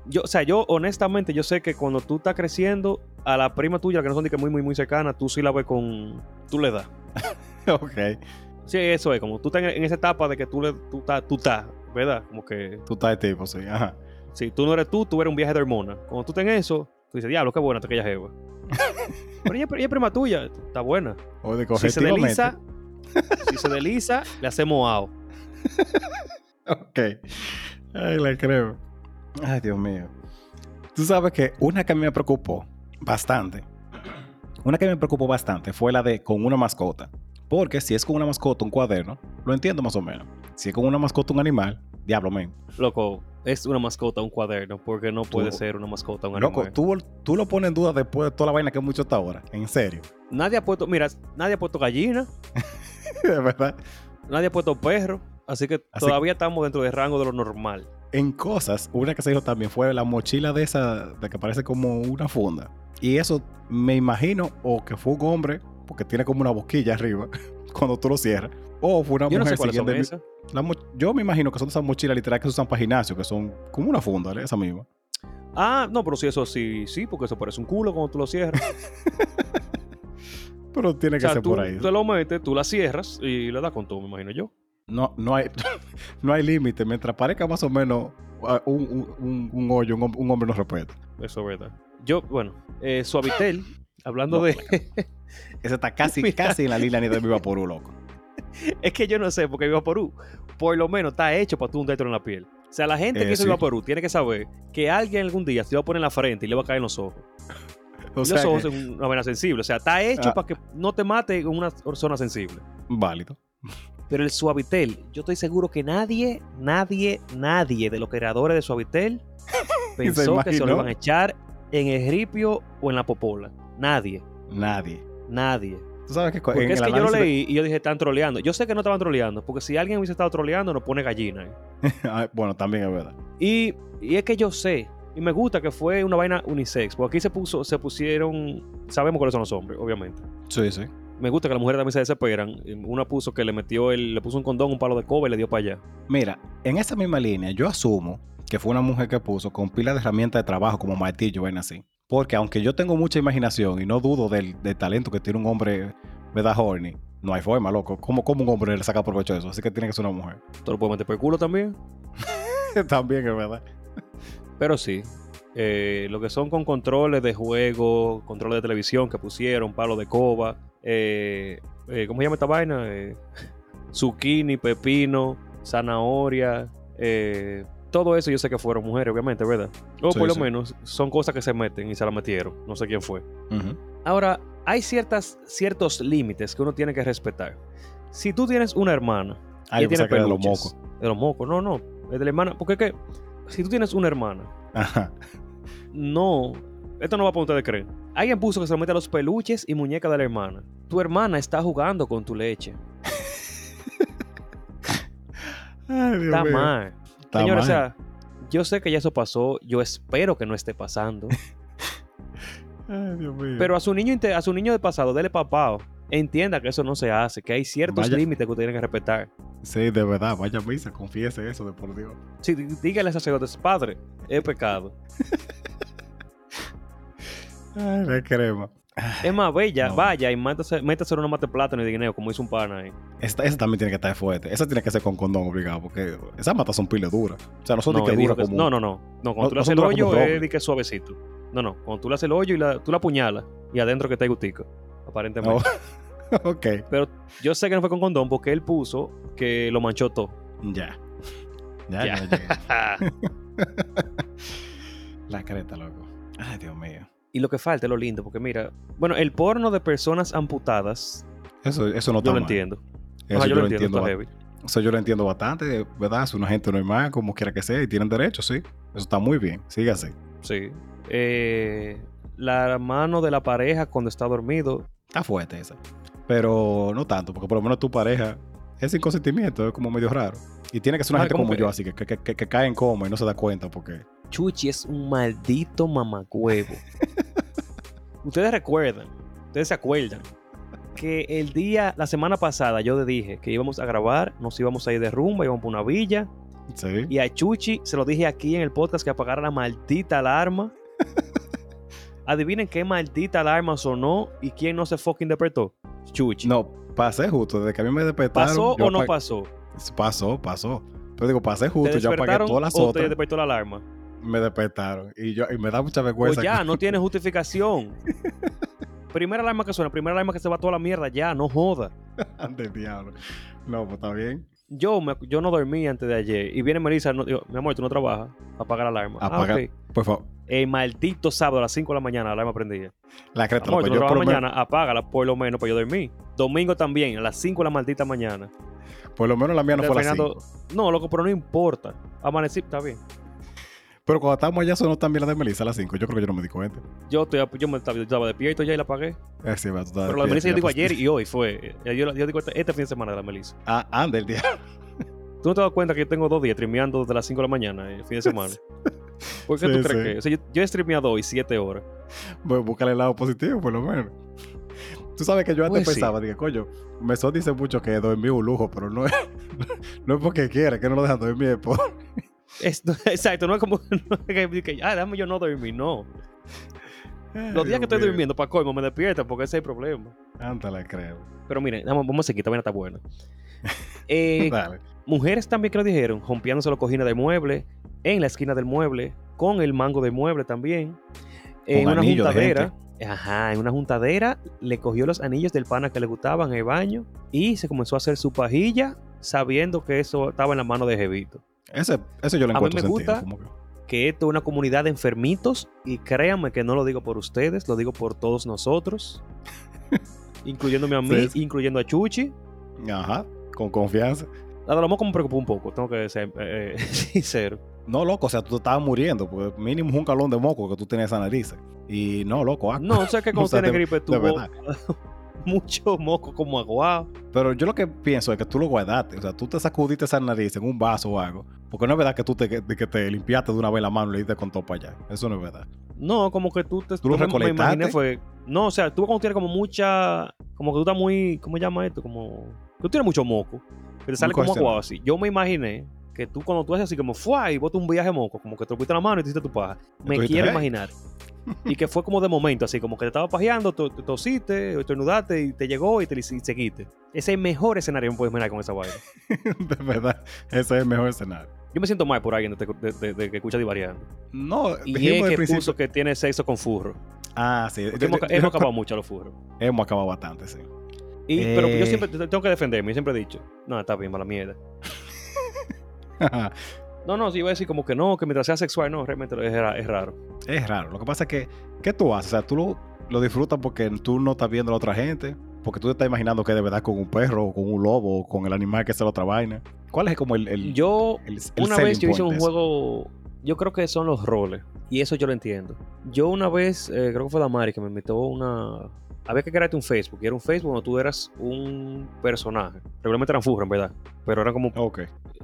Yo, o sea, yo honestamente, yo sé que cuando tú estás creciendo, a la prima tuya, que no son de que muy, muy, muy cercana, tú sí la ves con... Tú le das. ok. Sí, eso es, como tú estás en, esa etapa de que tú le, tú estás, tú estás, ¿verdad? Como que Tú estás de tipo, sí. Ajá. si tú no eres tú, tú eres un viaje de hormona. Cuando tú estás en eso, tú dices, diablo, qué buena está aquella jeva. Pero ella, ella es prima tuya, está buena. O de Si se desliza, si se desliza, le hacemos ao. Ok. Ay, la creo. Ay, Dios mío. Tú sabes que una que me preocupó bastante. Una que me preocupó bastante fue la de con una mascota. Porque si es con una mascota un cuaderno, lo entiendo más o menos. Si es con una mascota un animal, diablo, men. Loco, es una mascota, un cuaderno, porque no puede Tú- ser una mascota, un Loco, animal. tú, tú lo pones en duda después de toda la vaina que hemos hecho hasta ahora. En serio. Nadie ha puesto, mira, nadie ha puesto gallina, De verdad. nadie ha puesto perro, así que Así- todavía estamos dentro del rango de lo normal. En cosas, una que se dijo también fue la mochila de esa, de que parece como una funda. Y eso me imagino, o que fue un hombre, porque tiene como una boquilla arriba, cuando tú lo cierras. O fue una Yo no mujer sé cuáles son esas. la Yo me imagino que son esas mochilas literal que se usan para gimnasio, que son como una funda, ¿eh? esa misma. Ah, no, pero sí, eso sí, sí, porque eso parece un culo cuando tú lo cierras. Pero tiene o que sea, ser tú por ahí. te lo metes, tú la cierras y le das con todo, me imagino yo. No, no hay, no hay límite. Mientras parezca más o menos ah, un, un- un- un hoyo, un, un hombre no respeta. Eso es verdad. Yo, bueno, eh, Suavitel, hablando No, de... Ese está casi, Mira. casi en la línea ni de Viva Porú, loco. Es que yo no sé, porque Viva Porú, por lo menos está hecho para tú hundértelo en la piel. O sea, la gente Eh, que hizo sí. Viva Porú tiene que saber que alguien algún día se lo va a poner en la frente y le va a caer en los ojos. O los ojos que- son una vena sensible. O sea, está hecho Ah. para que no te mate en una zona sensible. válido. Pero el Suavitel, yo estoy seguro que nadie, nadie, nadie de los creadores de Suavitel pensó que se lo iban a echar en el ripio o en la popola. Nadie, Nadie. nadie. Tú sabes que Porque es que yo lo de- leí y yo dije, están troleando. Yo sé que no estaban troleando, porque si alguien hubiese estado troleando, nos pone gallina. Ah, bueno, también es verdad. Y, y es que yo sé Y me gusta que fue una vaina unisex, porque aquí se puso, se pusieron, sabemos cuáles son los hombres, obviamente. Sí, sí. Me gusta que las mujeres también se desesperan. Una puso que le metió el, le puso un condón, un palo de coba y le dio para allá. Mira, en esa misma línea, yo asumo que fue una mujer que puso con pila de herramientas de trabajo como martillo, ven así. Porque aunque yo tengo mucha imaginación y no dudo del, del talento que tiene un hombre, ¿verdad, Horny? No hay forma, loco. ¿Cómo, ¿Cómo un hombre le saca provecho de eso? Así que tiene que ser una mujer. Tú lo puedes meter por el culo también. También es verdad. Pero sí, eh, lo que son con controles de juego, controles de televisión que pusieron, palo de coba, eh, eh, ¿cómo se llama esta vaina? Eh, zucchini, pepino, zanahoria, todo eso yo sé que fueron mujeres, obviamente, ¿verdad? O Sí, por lo sí. menos son cosas que se meten y se la metieron. No sé quién fue. Ahora, hay ciertas, ciertos límites que uno tiene que respetar. Si tú tienes una hermana Ah, y tiene era de los peluches, mocos. de los mocos, no, no, es de la hermana, porque es que si tú tienes una hermana Ajá. no, esto no va para ustedes creen. Alguien puso que se lo mete a los peluches y muñecas de la hermana. Tu hermana está jugando con tu leche. Ay, Dios Está mío. mal. Está Señores, o mal. sea, yo sé que ya eso pasó. Yo espero que no esté pasando. Ay, Dios mío. pero a su niño a su niño de pasado, dele papao. Entienda que eso no se hace, que hay ciertos Vaya- límites que usted tiene que respetar. Sí, de verdad, vaya misa, confiese eso de por Dios. Sí, dí- dígale a sacerdotes, padre, es pecado. Ay, la crema. Es más, vaya, No. vaya y métase, métase una mate de plátano y de guineo, como hizo un pana ahí. Esta, esa también tiene que estar fuerte. Esa tiene que ser con condón obligado, porque esas matas son piles duras. O sea, no son de No, que duras que- como. no, no, no. No, cuando No- tú le haces el hoyo, es de que suavecito. No, no. Cuando tú le haces el hoyo y la, tú la apuñalas y adentro que está gustico, aparentemente. Oh, ok. Pero yo sé que no fue con condón porque él puso que lo manchó todo. Ya. Ya, Ya. ya, ya. La creta, loco. Ay, Dios mío. Y lo que falta es lo lindo, porque mira, bueno, el porno de personas amputadas, Eso, eso no está yo lo mal. entiendo. Eso Ajá, yo, yo lo entiendo. está ba- heavy. Eso yo lo entiendo bastante, ¿verdad? Es una gente normal, como quiera que sea, y tienen derecho, sí. Eso está muy bien. Sigue así. Sí. Eh, la mano de la pareja cuando está dormido. Está fuerte esa. Pero no tanto, porque por lo menos tu pareja es sin consentimiento, es como medio raro. Y tiene que ser una gente como como que- yo, así que, que, que- que cae en coma y no se da cuenta, porque. Chuchi es un maldito mamacuevo. ustedes recuerdan, ustedes se acuerdan que el día, la semana pasada, yo le dije que íbamos a grabar, nos íbamos a ir de rumba, íbamos por una villa. Sí. Y a Chuchi se lo dije aquí en el podcast que apagara la maldita alarma. Adivinen qué maldita alarma sonó y quién no se fucking despertó. Chuchi. No, pasé justo, desde que a mí me despertaron. ¿Pasó o no pasó? Pasó, pasó. Pero digo, pasé ¿Te justo, yo apagué todas las o te otras. despertó la alarma? Me despertaron. Y, yo, y me da mucha Pues vergüenza. ya, no tiene justificación. primera alarma que suena, primera alarma que se va toda la mierda, ya, no joda. Del diablo. No, pues está bien. Yo, me- yo no dormí antes de ayer y viene Melissa, no, digo, mi amor, tú no trabajas, apaga la alarma. Ah, Apaga- ok. Por favor. El maldito sábado a las 5 de la mañana la alarma prendía. La creta, Amor, no yo por mañana, apágala por lo menos para yo dormir. Domingo también, a las 5 de la maldita mañana. por lo menos la mía no fue a las Fernando- 5. No, loco, pero no importa. Amanecí, está bien. Pero cuando estábamos allá sonó también la de Melissa a las 5. Yo creo que yo no me di cuenta. Yo, estoy, yo me estaba, yo estaba despierto ya y la apagué. Eh, sí, va, Pero la de Melissa yo digo ya, pues. ayer y hoy fue. eh, Yo, yo digo este, este fin de semana de la Melissa. Ah, anda el día. ¿Tú no te das cuenta que yo tengo dos días streameando desde las 5 de la mañana el fin de semana? ¿Por qué Sí, tú crees sí. que? O sea, yo, yo he streameado hoy 7 horas. Bueno, búscale el lado positivo, por lo menos. Tú sabes que yo antes Pues sí. pensaba, dije, coño, Mesón dice mucho que dormir es un lujo, pero no es, no es porque quiere, que no lo dejan dormir. es por- exacto, no es como no es que, ah, déjame yo no dormir, no. Los días que estoy mío. durmiendo, para colmo, me despierto porque ese es el problema. Ándale, creo. Pero miren, vamos, vamos a seguir, también está buena. Eh, Dale. mujeres también que lo dijeron, rompiándose los cojines del mueble, en la esquina del mueble, con el mango del mueble también. En una de juntadera. Ajá, en una juntadera le cogió los anillos del pana que le gustaban en el baño y se comenzó a hacer su pajilla sabiendo que eso estaba en la mano de Jevito. Ese, ese yo lo A mí encuentro me sentido. gusta. como que- Que esto es una comunidad de enfermitos y créanme que no lo digo por ustedes, lo digo por todos nosotros, incluyéndome a mí, Sí. incluyendo a Chuchi. Ajá, con confianza. La de los mocos me preocupó un poco, tengo que ser eh, sincero. No, loco, o sea, tú te estabas muriendo, porque mínimo es un calón de moco que tú tienes esa nariz. Y no, loco, ah, No, sé que cuando O sea, tienes de- gripe tú mucho moco como aguado. Pero yo lo que pienso es que tú lo guardaste. O sea, tú te sacudiste esa nariz en un vaso o algo. Porque no es verdad que tú te, que, te limpiaste de una vez la mano y le diste con todo para allá. Eso no es verdad. No, como que tú te ¿Tú lo me- recolectaste? imaginé fue. No, o sea, tú cuando tienes como mucha. Como que tú estás muy. ¿Cómo se llama esto? Como. Tú tienes mucho moco. Que te sale como aguado así. Yo me imaginé que tú cuando tú haces así como fue y botas un viaje moco, como que te lo pusiste la mano y te hiciste tu paja. Me quiero imaginar. Y que fue como de momento, así como que te estaba pajeando, te tosiste, estornudaste y te llegó y te y seguiste. Ese es el mejor escenario que me puedes imaginar con esa vaina. de verdad. Ese es el mejor escenario. Yo me siento mal por alguien de, de- de- de que escucha divariando. No, Y es que principio. puso que tiene sexo con furro. Ah, sí. Hemos, Yo- yo- hemos acabado mucho a los furros. hemos acabado bastante, sí. Y, Pero yo Eh. siempre te- tengo que defenderme, yo siempre he dicho, no, está bien, mala mierda. No, no, si iba a decir como que no, que mientras sea sexual, no, realmente es, ra- es raro. es raro. Lo que pasa es que, ¿qué tú haces? O sea, tú lo, lo disfrutas porque tú no estás viendo a la otra gente. Porque tú te estás imaginando que de verdad con un perro, o con un lobo, o con el animal que es la otra vaina. ¿Cuál es como el. el Yo, el- el una vez yo hice un juego, yo creo que son los roles, y eso yo lo entiendo. Yo una vez, eh, creo que fue Damari que me invitó a una... Había que crearte un Facebook, y era un Facebook donde tú eras un personaje. Regularmente eran furros, en verdad. Pero eran como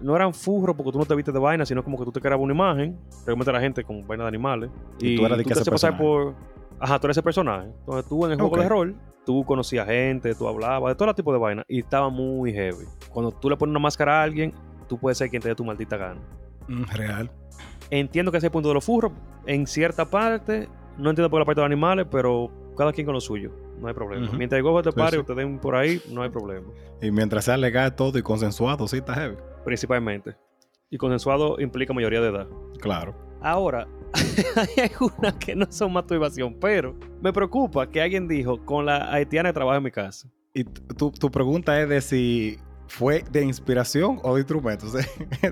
no eran furros porque tú no te viste de vaina, sino como que tú te creabas una imagen. Realmente era gente con vaina de animales. Y tú eras de que te pasar por. Ajá, tú eres ese personaje. Entonces tú en el juego de rol, tú conocías gente, tú hablabas, de todo tipo de vaina. Y estaba muy heavy. Cuando tú le pones una máscara a alguien, tú puedes ser quien te dé tu maldita gana. Mm, real. Entiendo que ese es el punto de los furros. En cierta parte, no entiendo por la parte de los animales, pero cada quien con lo suyo. No hay problema. Mientras el juego te Sí, pare sí. o te den por ahí, no hay problema. Y mientras sea legal todo y consensuado, sí está heavy. Principalmente. Y consensuado implica mayoría de edad. Claro. Ahora, hay algunas que no son masturbación, pero me preocupa que alguien dijo con la haitiana que trabaja en mi casa. Y tu, tu pregunta es de si fue de inspiración o de instrumento. O sea,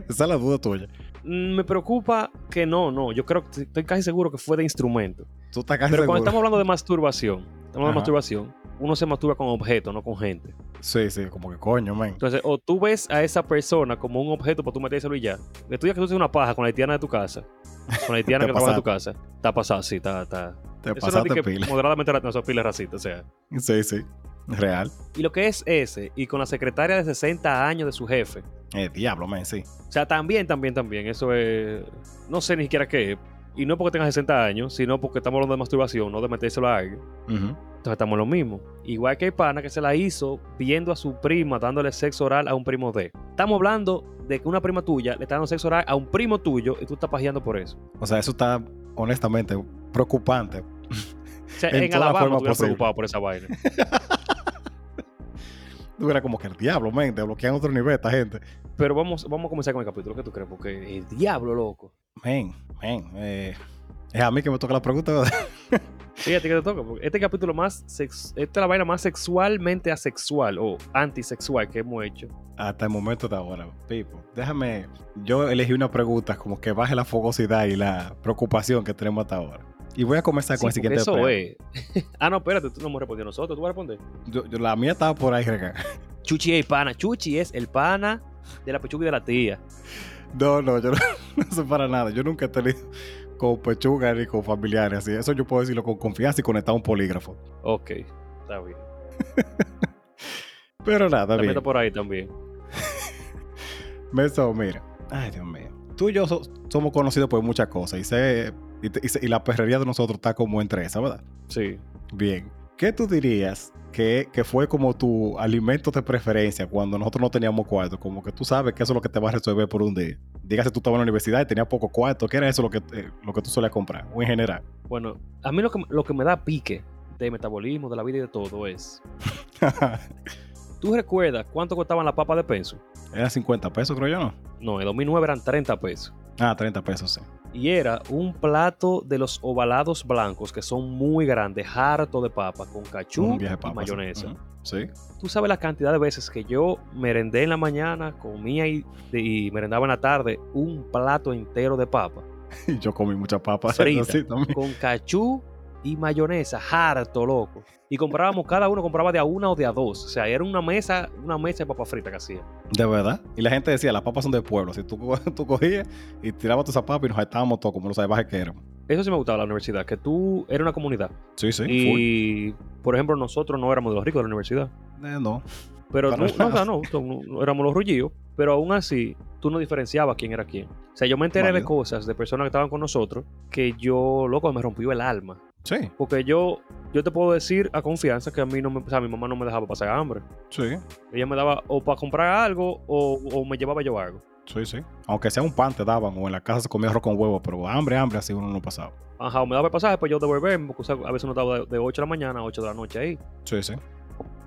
Esa es la duda tuya. Mm, Me preocupa que no, no. Yo creo que estoy casi seguro que fue de instrumento. Tú estás casi Pero seguro. cuando estamos hablando de masturbación, estamos de masturbación, uno se masturba con objetos, no con gente. Sí, sí, como que coño, man. Entonces, o tú ves a esa persona como un objeto para tú metérselo y ya. Ya que tú haces una paja con la haitiana de tu casa, con la haitiana que trabaja en tu casa, está pasado, sí, está, está. Te Eso no es pasaste que pila. moderadamente no, son pila racista, o sea. Sí, sí. Real. Y lo que es ese, y con la secretaria de 60 años de su jefe. Eh, diablo, man, sí. O sea, también, también, también. Eso es. No sé ni siquiera qué es. Y no porque tenga 60 años, sino porque estamos hablando de masturbación, no de metérselo a alguien. Entonces estamos en lo mismo. Igual que hay pana que se la hizo viendo a su prima dándole sexo oral a un primo de. Estamos hablando de que una prima tuya le está dando sexo oral a un primo tuyo y tú estás pajeando por eso. O sea, eso está honestamente preocupante. O sea, En en, Alabama tú preocupado por esa vaina. Tú eras como que el diablo, man, te bloquean otro nivel esta gente. Pero vamos, vamos a comenzar con el capítulo. ¿Qué tú crees? Porque el diablo, loco. Man, man, eh, es a mí que me toca la pregunta. Sí, a ti que te toca. Porque este capítulo más. Sex... Esta es la vaina más sexualmente asexual o antisexual que hemos hecho. Hasta el momento de ahora, Pipo. Déjame, yo elegí una pregunta como que baje la fogosidad y la preocupación que tenemos hasta ahora. Y voy a comenzar con el Sí, porque siguiente eso es. ah, no, espérate, tú no hemos respondido nosotros. ¿Tú vas a responder? Yo- yo- la mía estaba por ahí. Chuchi es pana. Chuchi es el pana de la pechuga y de la tía. No, no, yo no, no sé para nada. Yo nunca he tenido con pechuga ni con familiares así. Eso yo puedo decirlo con confianza y conectar un polígrafo. Ok, está bien. Pero nada, También bien. está por ahí también. Meso, mira. Ay, Dios mío. Tú y yo so- somos conocidos por muchas cosas y, sé, y, la perrería de nosotros está como entre esas, ¿verdad? Sí. Bien. ¿Qué tú dirías que, que fue como tu alimento de preferencia cuando nosotros no teníamos cuarto? Como que tú sabes que eso es lo que te va a resolver por un día. Dígase tú estabas en la universidad y tenías poco cuarto. ¿Qué era eso lo que, eh, lo que tú solías comprar? O en general. Bueno, a mí lo que, lo que me da pique de metabolismo, de la vida y de todo es. ¿Tú recuerdas cuánto costaban las papas de peso? Era 50 pesos, creo yo, ¿no? No, en 2009 eran 30 pesos. Ah, 30 pesos, sí. Y era un plato de los ovalados blancos que son muy grandes, harto de papa, con cachú sí. mayonesa. Sí. Tú sabes la cantidad de veces que yo merendé en la mañana, comía y, y merendaba en la tarde un plato entero de papa. Y yo comí muchas papas. Frita. también. con cachú y mayonesa, harto, loco. Y comprábamos, cada uno compraba de a una o de a dos. O sea, era una mesa, una mesa de papa frita que hacía. De verdad. Y la gente decía, las papas son del pueblo. Si tú, tú cogías y tirabas tu esa papa y nos estábamos todos como los salvajes que éramos. Eso sí me gustaba la universidad, que tú eres una comunidad. Sí, sí. full. y, por ejemplo, nosotros no éramos de los ricos de la universidad. Eh, no. Pero no, no, no, no, no éramos los rullillos, pero aún así tú no diferenciabas quién era quién. O sea, yo me enteré de cosas de personas que estaban con nosotros que yo, loco, me rompió el alma. Sí, Porque yo, yo te puedo decir a confianza que a mí no me, o sea, mi mamá no me dejaba pasar hambre. sí. Ella me daba o para comprar algo o, o me llevaba yo algo. Sí, sí. Aunque sea un pan te daban o en la casa se comía arroz con huevo, pero hambre, hambre, así uno no pasaba. Ajá, o me daba el pasaje, pues yo devolverme, porque o sea, a veces uno estaba de, de 8 de la mañana a 8 de la noche ahí. Sí, sí.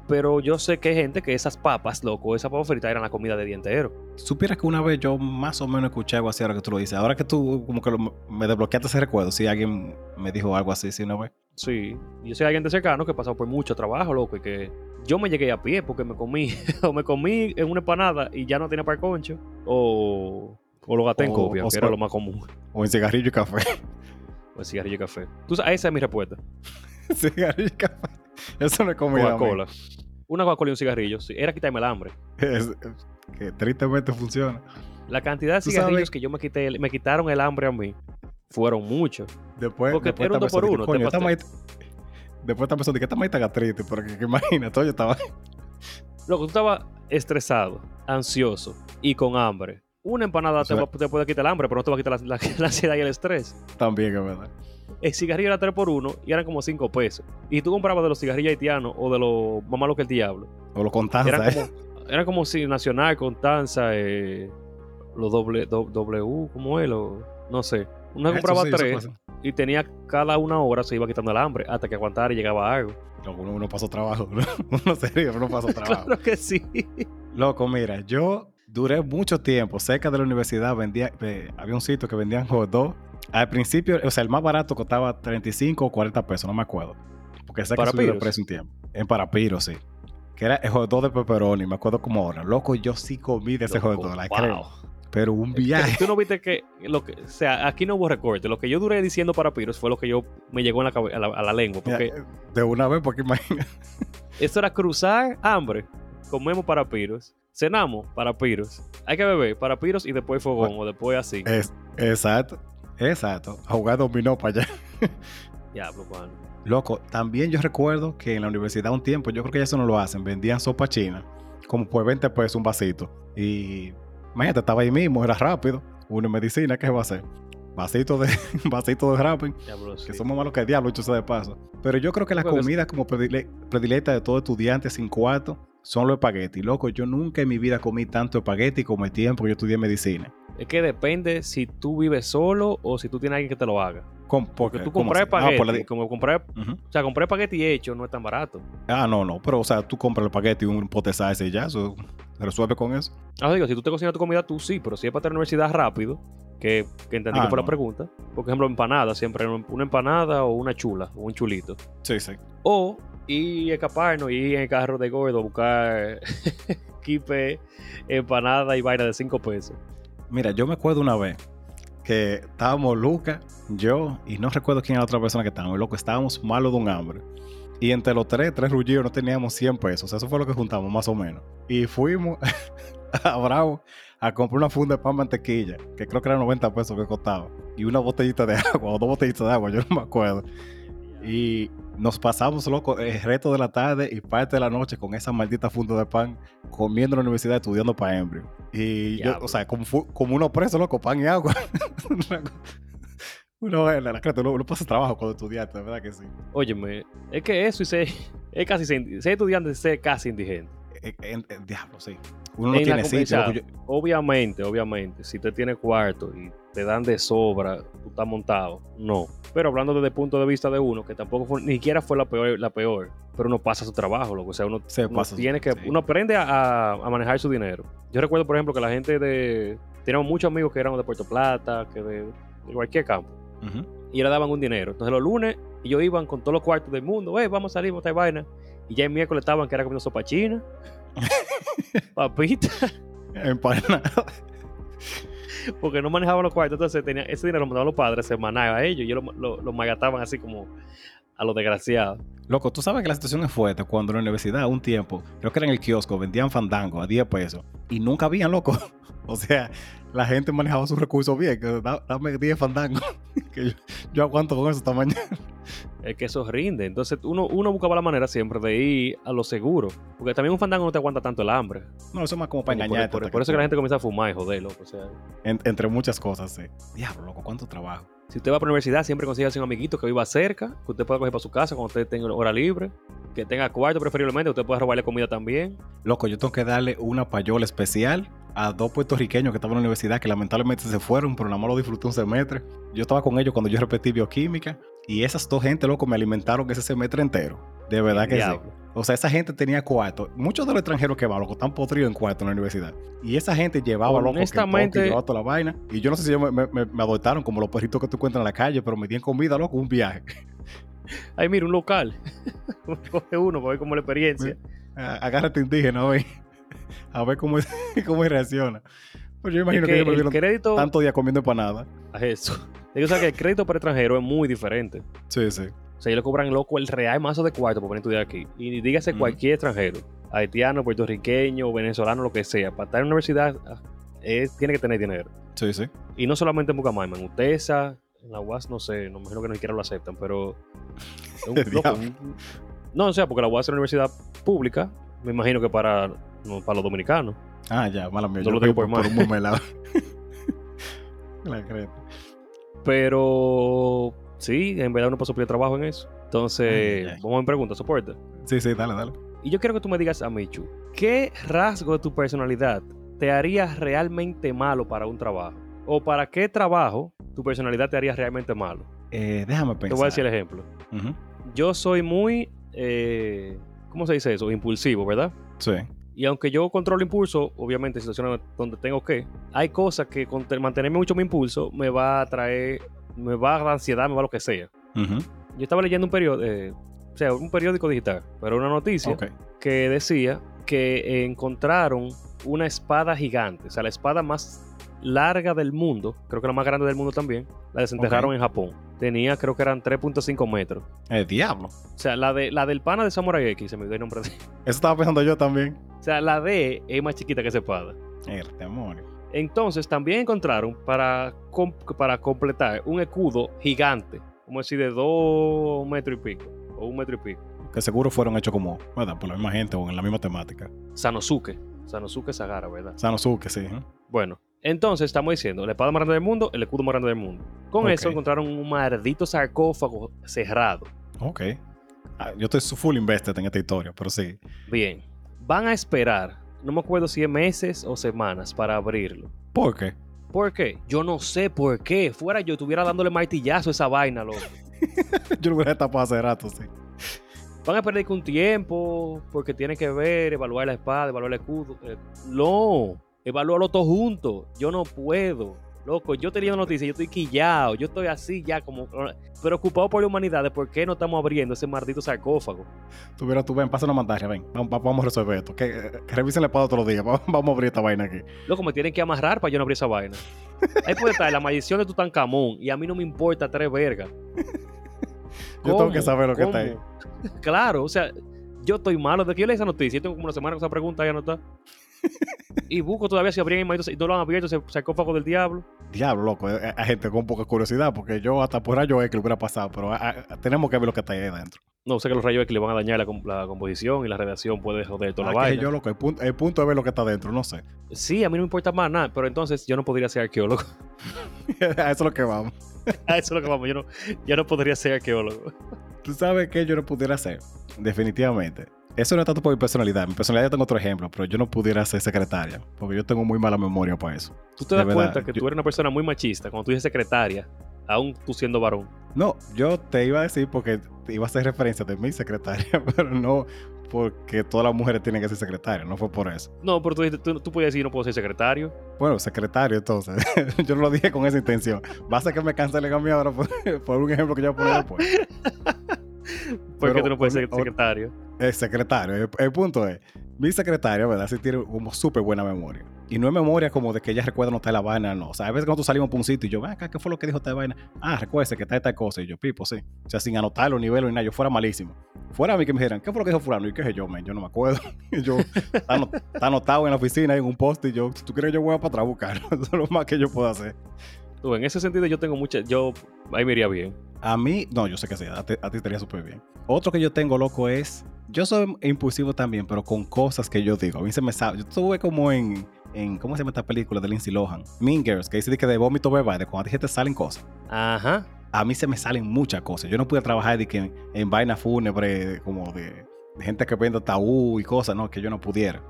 Pero yo sé que hay gente que esas papas, loco, esas papas fritas eran la comida de día entero. Supieras que una vez yo más o menos escuché algo así ahora que tú lo dices. Ahora que tú como que lo- me desbloqueaste ese recuerdo, si alguien me dijo algo así, sí, una vez. Sí, yo soy alguien de cercano que pasó por mucho trabajo, loco, y que yo me llegué a pie porque me comí, o me comí en una empanada y ya no tenía para el concho, o, o lo gasté en copia, o que era lo más común, O en cigarrillo y café. o en cigarrillo y café. Tú esa es mi respuesta. cigarrillo y café. Eso no es comida. Coca-Cola. Una Coca-Cola y un cigarrillo, sí, era quitarme el hambre. Es- que tristemente funciona. La cantidad de cigarrillos sabes- que yo me quité, me quitaron el hambre a mí, fueron muchos. Después, Porque después era un esta dos por uno, coño, te Después esta persona que esta maíz está gastrite, porque que imagínate, yo estaba. Loco, tú estabas estresado, ansioso y con hambre. Una empanada O sea- te, va- te puede quitar el hambre, pero no te va a quitar la, la- la ansiedad y el estrés. También, es verdad. El cigarrillo era 3 por 1 y eran como 5 pesos. Y tú comprabas de los cigarrillos haitianos o de los más malos que el diablo. O lo contaste. Eran ¿eh? como, eran como si Nacional, Constanza, eh, los doble, do- W, ¿cómo es? Lo- no sé. Uno Eso compraba sí, eso 3 pasa. y tenía cada una hora se iba quitando el hambre hasta que aguantara y llegaba algo. Loco, uno, uno pasó trabajo. ¿no? Uno serio, uno pasó trabajo. Claro que sí. Loco, mira, yo duré mucho tiempo cerca de la universidad. Vendía, eh, había un sitio que vendían hot dog. Al principio, o sea, el más barato costaba 35 o 40 pesos, no me acuerdo. Porque sé que ¿Para subió el precio un tiempo. En Parapiro, sí. Que era el dog de pepperoni, me acuerdo como ahora. Loco, yo sí comí de ese dog, la wow. creo. Pero un viaje. Tú no viste que, lo que, o sea, aquí no hubo recorte. Lo que yo duré diciendo para Piros fue lo que yo me llegó en la cabe- a, la, a la lengua. Porque Mira, de una vez, porque imagínate. esto era cruzar hambre. Comemos para Piros. Cenamos para Piros. Hay que beber para Piros y después fogón o después así. Es, exacto, exacto. A jugar dominó para allá. Diablo, Juan. Loco, también yo recuerdo que en la universidad un tiempo, yo creo que ya eso no lo hacen, vendían sopa china, como por 20 pesos un vasito. Y imagínate, estaba ahí mismo, era rápido. Uno en medicina, ¿qué va a hacer? Vasito de, vasito de Diablo, que somos malos que el diablo, hecho sea de paso. Pero yo creo que la comida como predile- predilecta de todo estudiante sin cuarto son los espaguetis. Loco, yo nunca en mi vida comí tanto espagueti como el tiempo que yo estudié medicina. Es que depende si tú vives solo o si tú tienes alguien que te lo haga. ¿Cómo- por Porque tú ¿Cómo compras? Ah, espagueti, la como comprar, o sea, comprar espagueti hecho no es tan barato. Ah, no, no. Pero, o sea, tú compras el espagueti y un pote y ya, eso se resuelve con eso. Ah, digo, si tú te cocinas tu comida, tú sí, pero si es para tener universidad rápido, que, que entendí Ah, que fue no. la pregunta. Por ejemplo, empanada, siempre una empanada o una chula o un chulito. Sí, sí. O y escaparnos y ir en el carro de gordo a buscar kipe, empanada y vaina de 5 pesos. Mira, yo me acuerdo una vez que estábamos Lucas, yo y no recuerdo quién era la otra persona que estábamos. Loco, estábamos malos de un hambre. Y entre los tres, tres rullidos, no teníamos 100 pesos. Eso fue lo que juntamos, más o menos. Y fuimos a Bravo a comprar una funda de pan mantequilla, que creo que era 90 pesos que costaba. Y una botellita de agua, o dos botellitas de agua, yo no me acuerdo. Y nos pasamos, loco, el resto de la tarde y parte de la noche con esa maldita funda de pan, comiendo en la universidad, estudiando para embrio. Y yo, o sea, como, como uno preso, loco, pan y agua. uno, la, la, uno, uno pasa trabajo cuando estudiante, de verdad que sí. Óyeme, es que eso y ser, es casi ser, estudiante es ser casi indigente. En, en- en- diablo, sí. Uno no tiene sitio. yo- Obviamente, obviamente, si te tienes cuarto y te dan de sobra, tú estás montado. No. Pero hablando desde el punto de vista de uno, que tampoco fue, ni siquiera fue la peor, la peor, pero uno pasa su trabajo, loco. O sea, uno, Se uno pasa su- tiene que, sí. uno aprende a, manejar su dinero. Yo recuerdo, por ejemplo, que la gente de, teníamos muchos amigos que eran de Puerto Plata, que de, de cualquier campo, y le daban un dinero. Entonces los lunes ellos iban con todos los cuartos del mundo, eh, vamos a salir, vamos a vaina. Y ya el miércoles estaban que era comiendo sopa china, papita. Empanada. porque no manejaban los cuartos, entonces tenía, ese dinero lo mandaban los padres semanal a ellos y ellos lo, lo, malgastaban así como a lo desgraciado. Loco, tú sabes que la situación es fuerte cuando en la universidad, un tiempo, creo que era en el kiosco, vendían fandango a 10 pesos y nunca habían, loco. O sea, la gente manejaba sus recursos bien. Dame 10 fandangos. que yo, yo aguanto con eso esta mañana. Es que eso rinde. Entonces uno, uno buscaba la manera siempre de ir a lo seguro. Porque también un fandango no te aguanta tanto el hambre. No, eso es más como para Por- engañarte. por, hasta por eso es que la gente comienza a fumar y joder, loco. O sea, en- entre muchas cosas, sí. Diablo, loco, cuánto trabajo. si usted va para la universidad, siempre consiga un amiguito que viva cerca, que usted pueda coger para su casa cuando usted tenga hora libre, que tenga cuarto preferiblemente, usted pueda robarle comida también. Loco, yo tengo que darle una payola especial a dos puertorriqueños que estaban en la universidad que lamentablemente se fueron, pero nada más lo disfruté un semestre. Yo estaba con ellos cuando yo repetí bioquímica y esas dos gente, loco, me alimentaron ese semestre entero. De verdad que sí. O sea, esa gente tenía cuarto. Muchos de los extranjeros que van, loco, están podridos en cuarto en la universidad. Y esa gente llevaba, loco, Honestamente- que llevaba toda la vaina. Y yo no sé si me, me- me adoptaron como los perritos que tú encuentras en la calle, pero me dieron comida, loco, un viaje. Ay, mira, un local. Coge uno para ver cómo la experiencia. Agárrate indígena, a ver. A ver cómo, cómo reacciona. Pues yo Es imagino que, que ellos me vieron crédito tanto día comiendo empanada. a eso. Es que, o sea, que el crédito para extranjero es muy diferente. Sí, sí. O sea, ellos le cobran loco el real mazo de cuarto por venir a estudiar aquí. Y dígase cualquier extranjero, haitiano, puertorriqueño, venezolano, lo que sea, para estar en la universidad ah, es- tiene que tener dinero. Sí, sí. Y no solamente en Bucamayma, en UTESA, en la UAS, no sé, no me imagino que ni siquiera lo aceptan, pero. es un- loco, un- no, o sea, porque la UAS es una universidad pública, me imagino que para, no, para los dominicanos. Ah, ya, mala mía. No yo lo digo por mal. un la creta. Pero sí, en verdad uno pasó por trabajo en eso. Entonces, Ay, ay, vamos en pregunta, soporte. Sí, sí, dale, dale. Y yo quiero que tú me digas a Michu, ¿qué rasgo de tu personalidad te haría realmente malo para un trabajo? ¿O para qué trabajo tu personalidad te haría realmente malo? Eh, déjame pensar. Te voy a decir el ejemplo. Yo soy muy, eh, ¿cómo se dice eso? Impulsivo, ¿verdad? Sí. Y aunque yo controlo impulso, obviamente en situaciones donde tengo que, hay cosas que con te- mantenerme mucho mi impulso me va a traer, me va a dar ansiedad, me va a lo que sea. Yo estaba leyendo un periódico, o sea, un periódico digital, pero una noticia que decía que encontraron una espada gigante, o sea, la espada más larga del mundo, creo que la más grande del mundo también, la desenterraron en Japón. Tenía, creo que eran 3.5 metros. El diablo. O sea, la, de, la del pana de Samurai X, se me dio el nombre de... Eso estaba pensando yo también. O sea, la de es más chiquita que esa espada. El demonio. Entonces, también encontraron para, com- para completar un escudo gigante, como decir, de dos metros y pico, o un metro y pico. Que seguro fueron hechos como, ¿verdad? Por la misma gente o en la misma temática. Sanosuke. Sanosuke Sagara, ¿verdad? Sanosuke, sí. ¿eh? Bueno, entonces estamos diciendo, la espada más grande del mundo, el escudo más grande del mundo. Con eso encontraron un maldito sarcófago cerrado. Ok. Ah, yo estoy full invested en esta historia, pero sí. Bien, van a esperar, no me acuerdo si es meses o semanas para abrirlo. ¿Por qué? ¿Por qué? Yo no sé por qué. Fuera yo estuviera dándole martillazo a esa vaina, loco. yo lo hubiera tapado hace rato, sí. Van a perder un tiempo porque tienen que ver, evaluar la espada, evaluar el escudo. Eh, no, evalúalo todo junto. Yo no puedo. Loco, yo tenía noticia, yo estoy quillado, yo estoy así ya como preocupado por la humanidad de por qué no estamos abriendo ese maldito sarcófago. Tuviera tú, ven, pasa una pantalla, ven. Vamos, vamos a resolver esto. Que, que revisen la espada los días. Vamos, a abrir esta vaina aquí. Loco, me tienen que amarrar para yo no abrir esa vaina. Ahí puede estar la maldición de Tutankamón y a mí no me importa tres vergas. Yo tengo que saber lo que está ahí. Claro, o sea, yo estoy malo. Desde que yo leí esa noticia, yo tengo como una semana con esa pregunta ya no está. Y busco todavía si abrían y no lo han abierto ese sarcófago del diablo. Diablo, loco. eh, Hay gente con poca curiosidad porque yo hasta por rayo que le hubiera pasado, pero ah, ah, tenemos que ver lo que está ahí adentro. No sé que los rayos X le van a dañar la, com- la composición y la redacción puede joder toda Ah, la vaina. yo, loco, el punto, el punto es ver lo que está adentro, no sé. Sí, a mí no me importa más nada, pero entonces yo no podría ser arqueólogo. a eso es lo que vamos. a eso es lo que vamos. Yo no, yo no podría ser arqueólogo. ¿Tú sabes qué yo no pudiera hacer? Definitivamente. Eso no es tanto por mi personalidad. Mi personalidad tengo otro ejemplo, pero yo no pudiera ser secretaria, porque yo tengo muy mala memoria para eso. Tú te De das verdad, cuenta que yo- tú eres una persona muy machista cuando tú dices secretaria, aún tú siendo varón. No, yo te iba a decir porque te iba a hacer referencia de mi secretaria, pero no porque todas las mujeres tienen que ser secretarias, no fue por eso. No, pero tú, tú, tú podías decir no puedo ser secretario. Bueno, secretario entonces, yo no lo dije con esa intención. Va a ser que me cancelen a mí ahora por, por un ejemplo que yo voy a poner después. ¿Por qué Pero, tú no puedes ser secretario? El secretario, el, el punto es mi secretaria, ¿verdad? Sí tiene como súper buena memoria. Y no es memoria como de que ella recuerda no está la vaina, no. O sea, a veces cuando tú salimos por un sitio y yo, ven acá, ¿qué fue lo que dijo esta vaina? Ah, recuerde que está esta cosa. Y yo, pipo, sí. O sea, sin anotar los niveles ni nada, yo fuera malísimo. Fuera a mí que me dijeran, ¿qué fue lo que dijo Fulano? Y qué sé yo, man, yo no me acuerdo. y yo, está, anot- está anotado en la oficina, en un post, y yo, tú quieres, yo voy a para atrás buscarlo. Eso es lo más que yo puedo hacer. Tú, en ese sentido yo tengo mucha, yo ahí me iría bien. A mí, no, yo sé que sí, a ti, a ti estaría súper bien. Otro que yo tengo, loco, es. Yo soy impulsivo también, pero con cosas que yo digo. A mí se me sabe. Yo estuve como en. en ¿Cómo se llama esta película de Lindsay Lohan? Mean Girls, que dice que de vómito verbal, de cuando a ti te salen cosas. Ajá. A mí se me salen muchas cosas. Yo no pude trabajar de que en, en vaina fúnebre, como de, de gente que vende tabú y cosas, no, que yo no pudiera.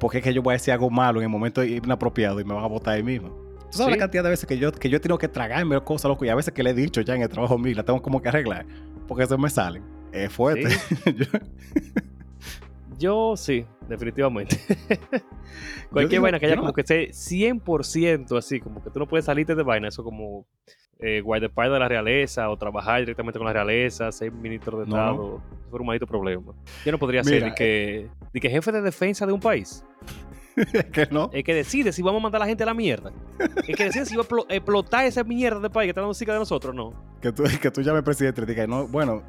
Porque es que yo voy a decir algo malo en el momento inapropiado y me van a botar ahí mismo. ¿Tú sabes Sí. la cantidad de veces que yo, que yo he tenido que tragarme cosas, loco? Y a veces que le he dicho ya en el trabajo mío, la tengo como que arreglar. Porque se me salen. Es fuerte. Yo- Yo sí, definitivamente. Cualquier digo, vaina que haya no- como que esté 100% así, como que tú no puedes salirte de vaina, eso como eh, guardaespaldas de la realeza o trabajar directamente con la realeza, ser ministro de No, Estado, eso fue un maldito problema. Yo no podría ser Mira, de que, de que jefe de defensa de un país, es que no. el que decide si vamos a mandar a la gente a la mierda, el que decide si va a explo- explotar esa mierda de país que está dando cerca de nosotros, no. Que tú, que tú llames presidente y digas, no, bueno,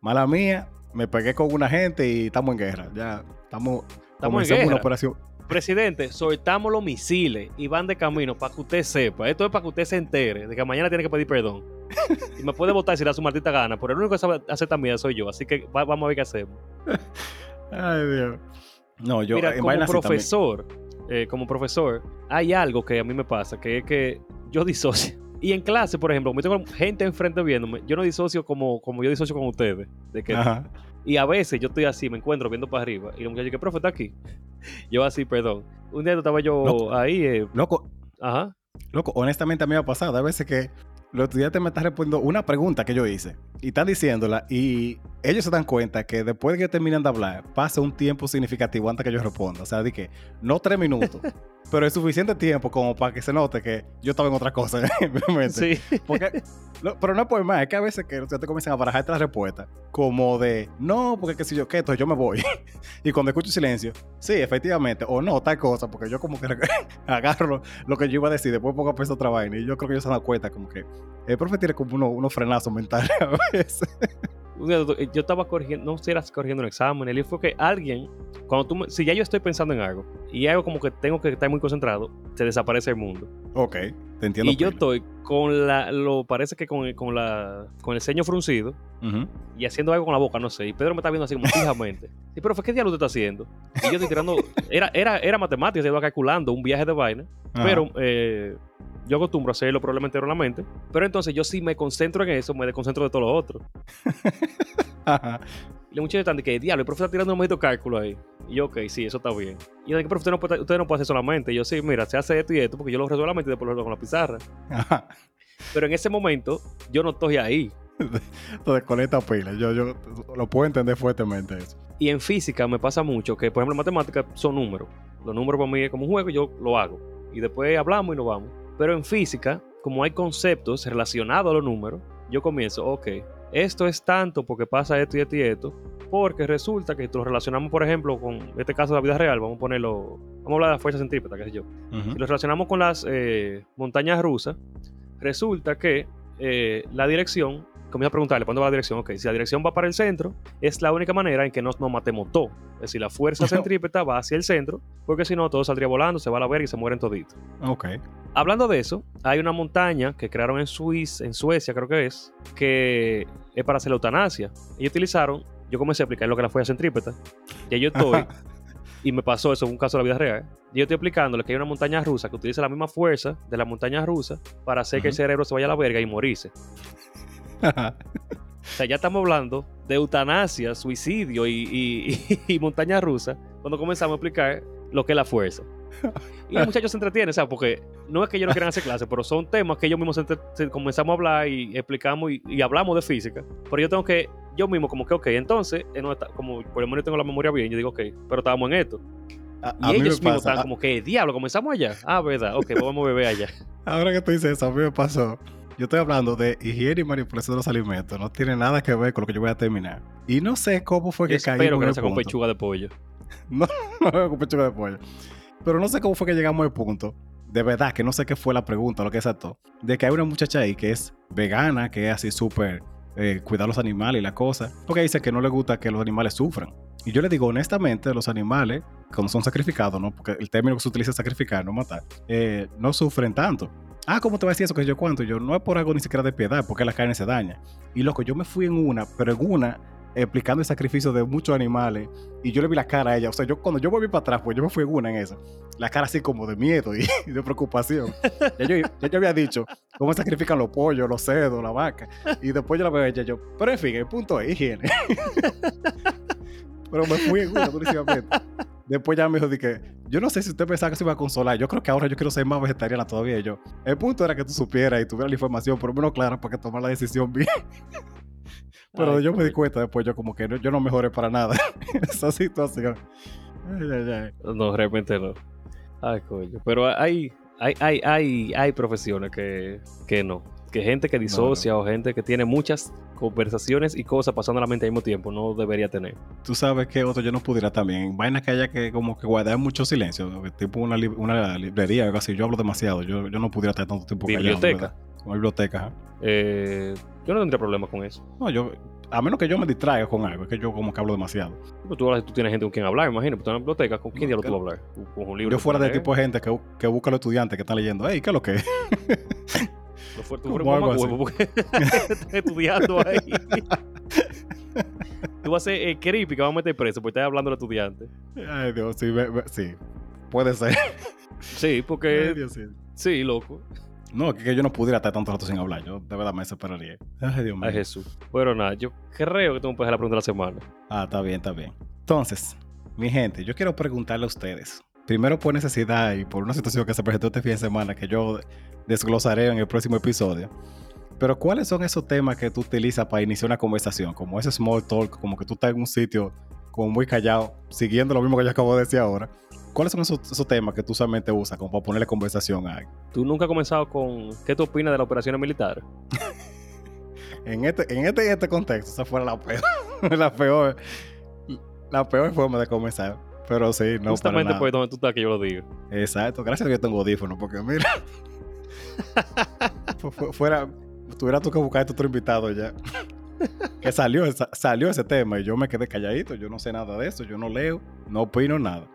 mala mía, me pegué con una gente y estamos en guerra. Ya, estamos. Estamos en comenzamos una guerra. operación. Presidente, soltamos los misiles y van de camino para que usted sepa. Esto es para que usted se entere de que mañana tiene que pedir perdón. Y me puede votar si le da su maldita gana, pero el único que sabe hacer también soy yo. Así que va- vamos a ver qué hacemos. Ay, Dios. No, yo Mira, en como profesor, eh, como profesor, hay algo que a mí me pasa, que es que yo disocio. Y en clase, por ejemplo, como tengo gente enfrente viéndome, yo no disocio como, como yo disocio con ustedes. De que, Ajá. y a veces yo estoy así, me encuentro viendo para arriba, y los muchachos, ¿qué profe está aquí? Yo así, perdón. Un día estaba yo Loco. ahí, eh, Loco, ajá, loco, honestamente a mí me ha pasado. Hay veces que los estudiantes me están respondiendo una pregunta que yo hice y están diciéndola y ellos se dan cuenta que después de que terminan de hablar, pasa un tiempo significativo antes que yo responda. O sea, de que no tres minutos, pero es suficiente tiempo como para que se note que yo estaba en otra cosa en sí. Porque, no, pero no es por más, es que a veces que te comienzan a barajarte la respuesta, como de, no, porque qué sé yo, qué, entonces yo me voy. y cuando escucho silencio, sí, efectivamente, o no, tal cosa, porque yo como que agarro lo, lo que yo iba a decir, después pongo a pensar otra vaina, y yo creo que ellos se dan cuenta, como que el profe tiene como unos unos frenazos mentales a veces. Eh, yo estaba corrigiendo, no sé si corrigiendo un examen, el fue que alguien, cuando tú, si ya yo estoy pensando en algo y algo como que tengo que estar muy concentrado, se desaparece el mundo. ok, te entiendo. y yo estoy con la, lo parece que con, el- con la, con el ceño fruncido y haciendo algo con la boca, no sé. Y Pedro me está viendo así como fijamente. Sí, pero ¿qué diablo usted está haciendo? Y yo estoy tirando, era, era, era matemática, se iba calculando un viaje de vaina, pero eh, yo acostumbro a hacerlo probablemente en la mente. Pero entonces yo sí me concentro en eso, me desconcentro de todo lo otro. Y los muchachos están de que, diablo, el profe está tirando un maldito cálculo ahí. Y yo, ok, sí, eso está bien. Y yo de que, profe, usted no, puede, usted no puede hacer solamente. Y yo, sí, mira, se hace esto y esto, porque yo lo resuelvo solamente y después lo resuelvo con la pizarra. Ajá. Pero en ese momento, yo no estoy ahí. Te desconecta pila. Yo, yo lo puedo entender fuertemente eso. Y en física me pasa mucho que, por ejemplo, en matemáticas son números. Los números para mí es como un juego y yo lo hago. Y después hablamos y nos vamos. Pero en física, como hay conceptos relacionados a los números, yo comienzo, ok, esto es tanto porque pasa esto y esto y esto. Porque resulta que lo relacionamos, por ejemplo, con este caso de la vida real, vamos a ponerlo, vamos a hablar de la fuerza centrípeta, qué sé yo. Ujú. Si lo relacionamos con las eh, montañas rusas, resulta que eh, la dirección, comienzo a preguntarle, ¿para dónde va la dirección? Ok, si la dirección va para el centro, es la única manera en que nos, nos matemos todos. Es decir, la fuerza centrípeta va hacia el centro, porque si no, todo saldría volando, se va a la verga y se mueren toditos. Ok. Hablando de eso, hay una montaña que crearon en, Suiza, en Suecia, creo que es, que es para hacer la eutanasia. Y utilizaron, yo comencé a explicar lo que es la fuerza centrípeta. Ya yo estoy, y me pasó eso, un caso de la vida real. Y yo estoy explicándole que hay una montaña rusa que utiliza la misma fuerza de la montaña rusa para hacer que el cerebro se vaya a la verga y morirse. O sea, ya estamos hablando de eutanasia, suicidio y, y- y montaña rusa cuando comenzamos a explicar lo que es la fuerza. Y los muchachos se entretienen, ¿sabes? Porque no es que ellos no quieran hacer clase, pero son temas que ellos mismos comenzamos a hablar y explicamos y, y hablamos de física. Pero yo tengo que, yo mismo, como que, ok, entonces, eh, como por lo menos tengo la memoria bien, yo digo, ok, pero estábamos en esto. A, Y a mí me ellos mismos están como que, diablo, comenzamos allá. Ah, verdad, ok, pues vamos a beber allá. Ahora que tú dices eso, a mí me pasó. Yo estoy hablando de higiene y manipulación de los alimentos. No tiene nada que ver con lo que yo voy a terminar. Y no sé cómo fue que caí espero que no sea con pechuga de pollo. no, no con pechuga de pollo. Pero no sé cómo fue que llegamos al punto. De verdad, que no sé qué fue la pregunta, lo que es exacto. De que hay una muchacha ahí que es vegana, que es así súper eh, cuidar los animales y la cosa. Porque dice que no le gusta que los animales sufran. Y yo le digo, honestamente, los animales, cuando son sacrificados, ¿no? Porque el término que se utiliza es sacrificar, no matar, eh, no sufren tanto. Ah, ¿cómo te va a decir eso que yo cuento? Yo no es por algo ni siquiera de piedad, porque la carne se daña. Y loco, yo me fui en una, pero en una explicando el sacrificio de muchos animales y yo le vi la cara a ella. O sea, yo cuando yo volví para atrás, pues yo me fui en una en esa. La cara así como de miedo y, de preocupación. Ya yo, ya yo había dicho cómo sacrifican los pollos, los cerdos, la vaca. Y después yo la veo a ella yo. Pero en fin, el punto es higiene. Pero me fui en una durísimamente. Después ya me dijo, que yo no sé si usted pensaba que se iba a consolar. Yo creo que ahora yo quiero ser más vegetariana todavía. yo, el punto era que tú supieras y tuvieras la información por lo menos clara para que tomar la decisión bien. Pero yo me di cuenta después, yo como que no, yo no mejoré para nada esa situación. No, realmente no. Ay, coño. Pero hay, hay, hay, hay, hay profesiones que, que no. Que gente que disocia o gente que tiene muchas conversaciones y cosas pasando a la mente al mismo tiempo no debería tener. Tú sabes que otro yo no pudiera también. Vainas que haya que como que guardar mucho silencio. Tipo una, una librería, algo así. Yo hablo demasiado. Yo, yo no pudiera estar tanto tiempo Biblioteca. Una biblioteca. Eh, yo no tendría problemas con eso. No, yo, a menos que yo me distraiga con algo, es que yo como que hablo demasiado. Pero tú, tú tienes gente con quien hablar, imagino, tú en la biblioteca, ¿con quién diablos tú vas a hablar? ¿Con un libro? Yo fuera del tipo de gente que, que busca a los estudiantes que están leyendo, hey, ¿qué es lo que es? Fue, tu fueras más huevo porque estás estudiando ahí. tú vas a ser eh, creepy que vamos a meter preso porque estás hablando de estudiantes. Ay, Dios, sí, sí. Puede ser. Sí, porque. Ay, Dios, sí. sí, loco. No, que, yo no pudiera estar tanto rato sin hablar. Yo de verdad me desesperaría. Ay, Dios mío. Ay, Jesús. Bueno, nada, yo creo que tú me puedes hacer la pregunta de la semana. Ah, está bien, está bien. Entonces, mi gente, yo quiero preguntarle a ustedes. Primero por necesidad y por una situación que se presentó este fin de semana que yo desglosaré en el próximo episodio. Pero ¿cuáles son esos temas que tú utilizas para iniciar una conversación? Como ese small talk, como que tú estás en un sitio como muy callado, siguiendo lo mismo que yo acabo de decir ahora. ¿Cuáles son esos, temas que tú solamente usas como para ponerle conversación a alguien? ¿Tú nunca has comenzado con qué tú opinas de las operaciones militares? en, este, en, este, en este contexto, esa fue la peor, la peor, la peor forma de comenzar. Pero sí, no Justamente por donde tú estás que yo lo digo. Exacto, gracias a que yo tengo audífonos, porque mira, fuera, tuviera tú que buscar otro invitado ya. que salió, salió ese tema y yo me quedé calladito, yo no sé nada de eso, yo no leo, no opino nada.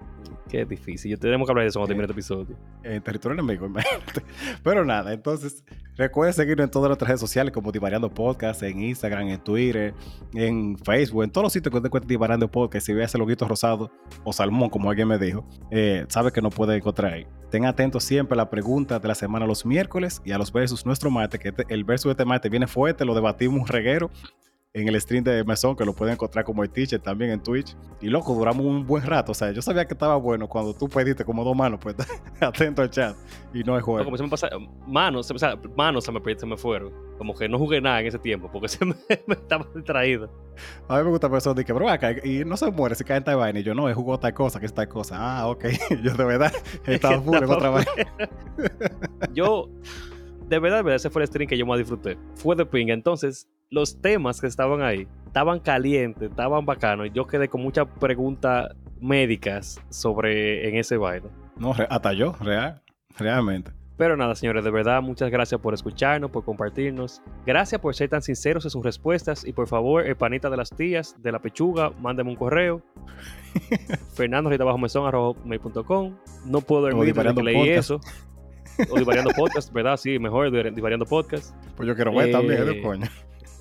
Qué difícil. Yo tenemos que hablar de eso cuando termine este episodio. En territorio enemigo, imagínate. Pero nada, entonces, recuerden seguirnos en todas las redes sociales como Divariando Podcast, en Instagram, en Twitter, en Facebook, en todos los sitios que te encuentres Divariando Podcast. Si ves el loguito rosado o salmón, como alguien me dijo, eh, sabe que no puede encontrar ahí. Ten atentos siempre a la pregunta de la semana los miércoles y a los versos nuestro mate, que este, el verso de este mate viene fuerte, lo debatimos reguero en el stream de Mesón, que lo pueden encontrar como el teacher también en Twitch. Y loco, duramos un buen rato. O sea, yo sabía que estaba bueno cuando tú pediste como dos manos, pues atento al chat. Y no es juego. como se me pasa, manos, o sea, manos se me, se me fueron. Como que no jugué nada en ese tiempo porque se me, estaba distraído. A mí me gusta de que, bro, acá, y no se muere, se cae en tal vaina. Y yo, no, he jugado tal cosa, que es tal cosa. Ah, ok. yo de verdad he estado full en otra vaina. yo, de verdad, de verdad, ese fue el stream que yo más disfruté. Fue de ping. Entonces, los temas que estaban ahí estaban calientes, estaban bacanos. Y yo quedé con muchas preguntas médicas sobre en ese baile. No, hasta yo, real, realmente. Pero nada, señores, de verdad, muchas gracias por escucharnos, por compartirnos. Gracias por ser tan sinceros en sus respuestas. Y por favor, el panita de las tías, de la pechuga, mándeme un correo. Fernando mail.com. No puedo dormir que leí eso. O Divariando Podcast, ¿verdad? Sí, mejor Divariando Podcast. Pues yo quiero ver también, ¿eh, coño?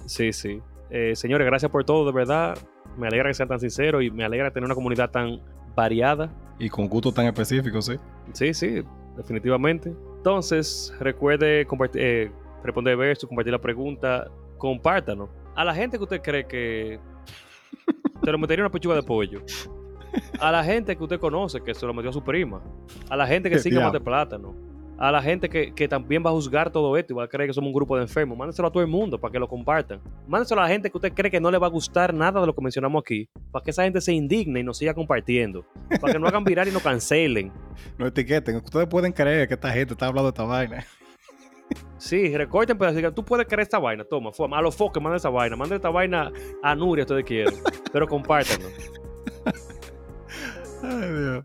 Sí, sí. Eh, señores, gracias por todo, de verdad. Me alegra que sean tan sinceros y me alegra tener una comunidad tan variada. Y con gusto tan específico, sí. Sí, sí, definitivamente. Entonces, recuerde compartir, eh, responder verso, compartir la pregunta, compártanos. A la gente que usted cree que se lo metería una pechuga de pollo. A la gente que usted conoce que se lo metió a su prima. A la gente que sigue más de plátano a la gente que, también va a juzgar todo esto y va a creer que somos un grupo de enfermos. Mándenselo a todo el mundo para que lo compartan. Mándenselo a la gente que usted cree que no le va a gustar nada de lo que mencionamos aquí, para que esa gente se indigne y nos siga compartiendo. Para que no hagan virar y no cancelen. No etiqueten. Ustedes pueden creer que esta gente está hablando de esta vaina. Sí, recorten pero pues, tú puedes creer esta vaina, toma, a los foques, manda esa vaina, manda esta vaina a Nuria, ustedes quieren, pero compártanlo. Ay, Dios.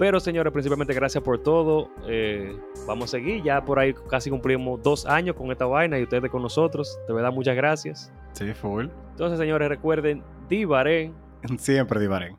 Pero señores, principalmente gracias por todo. Eh, vamos a seguir. Ya por ahí casi cumplimos dos años con esta vaina y ustedes con nosotros. De verdad, muchas gracias. Sí, full. Entonces, señores, recuerden, Divaré. Siempre divaré.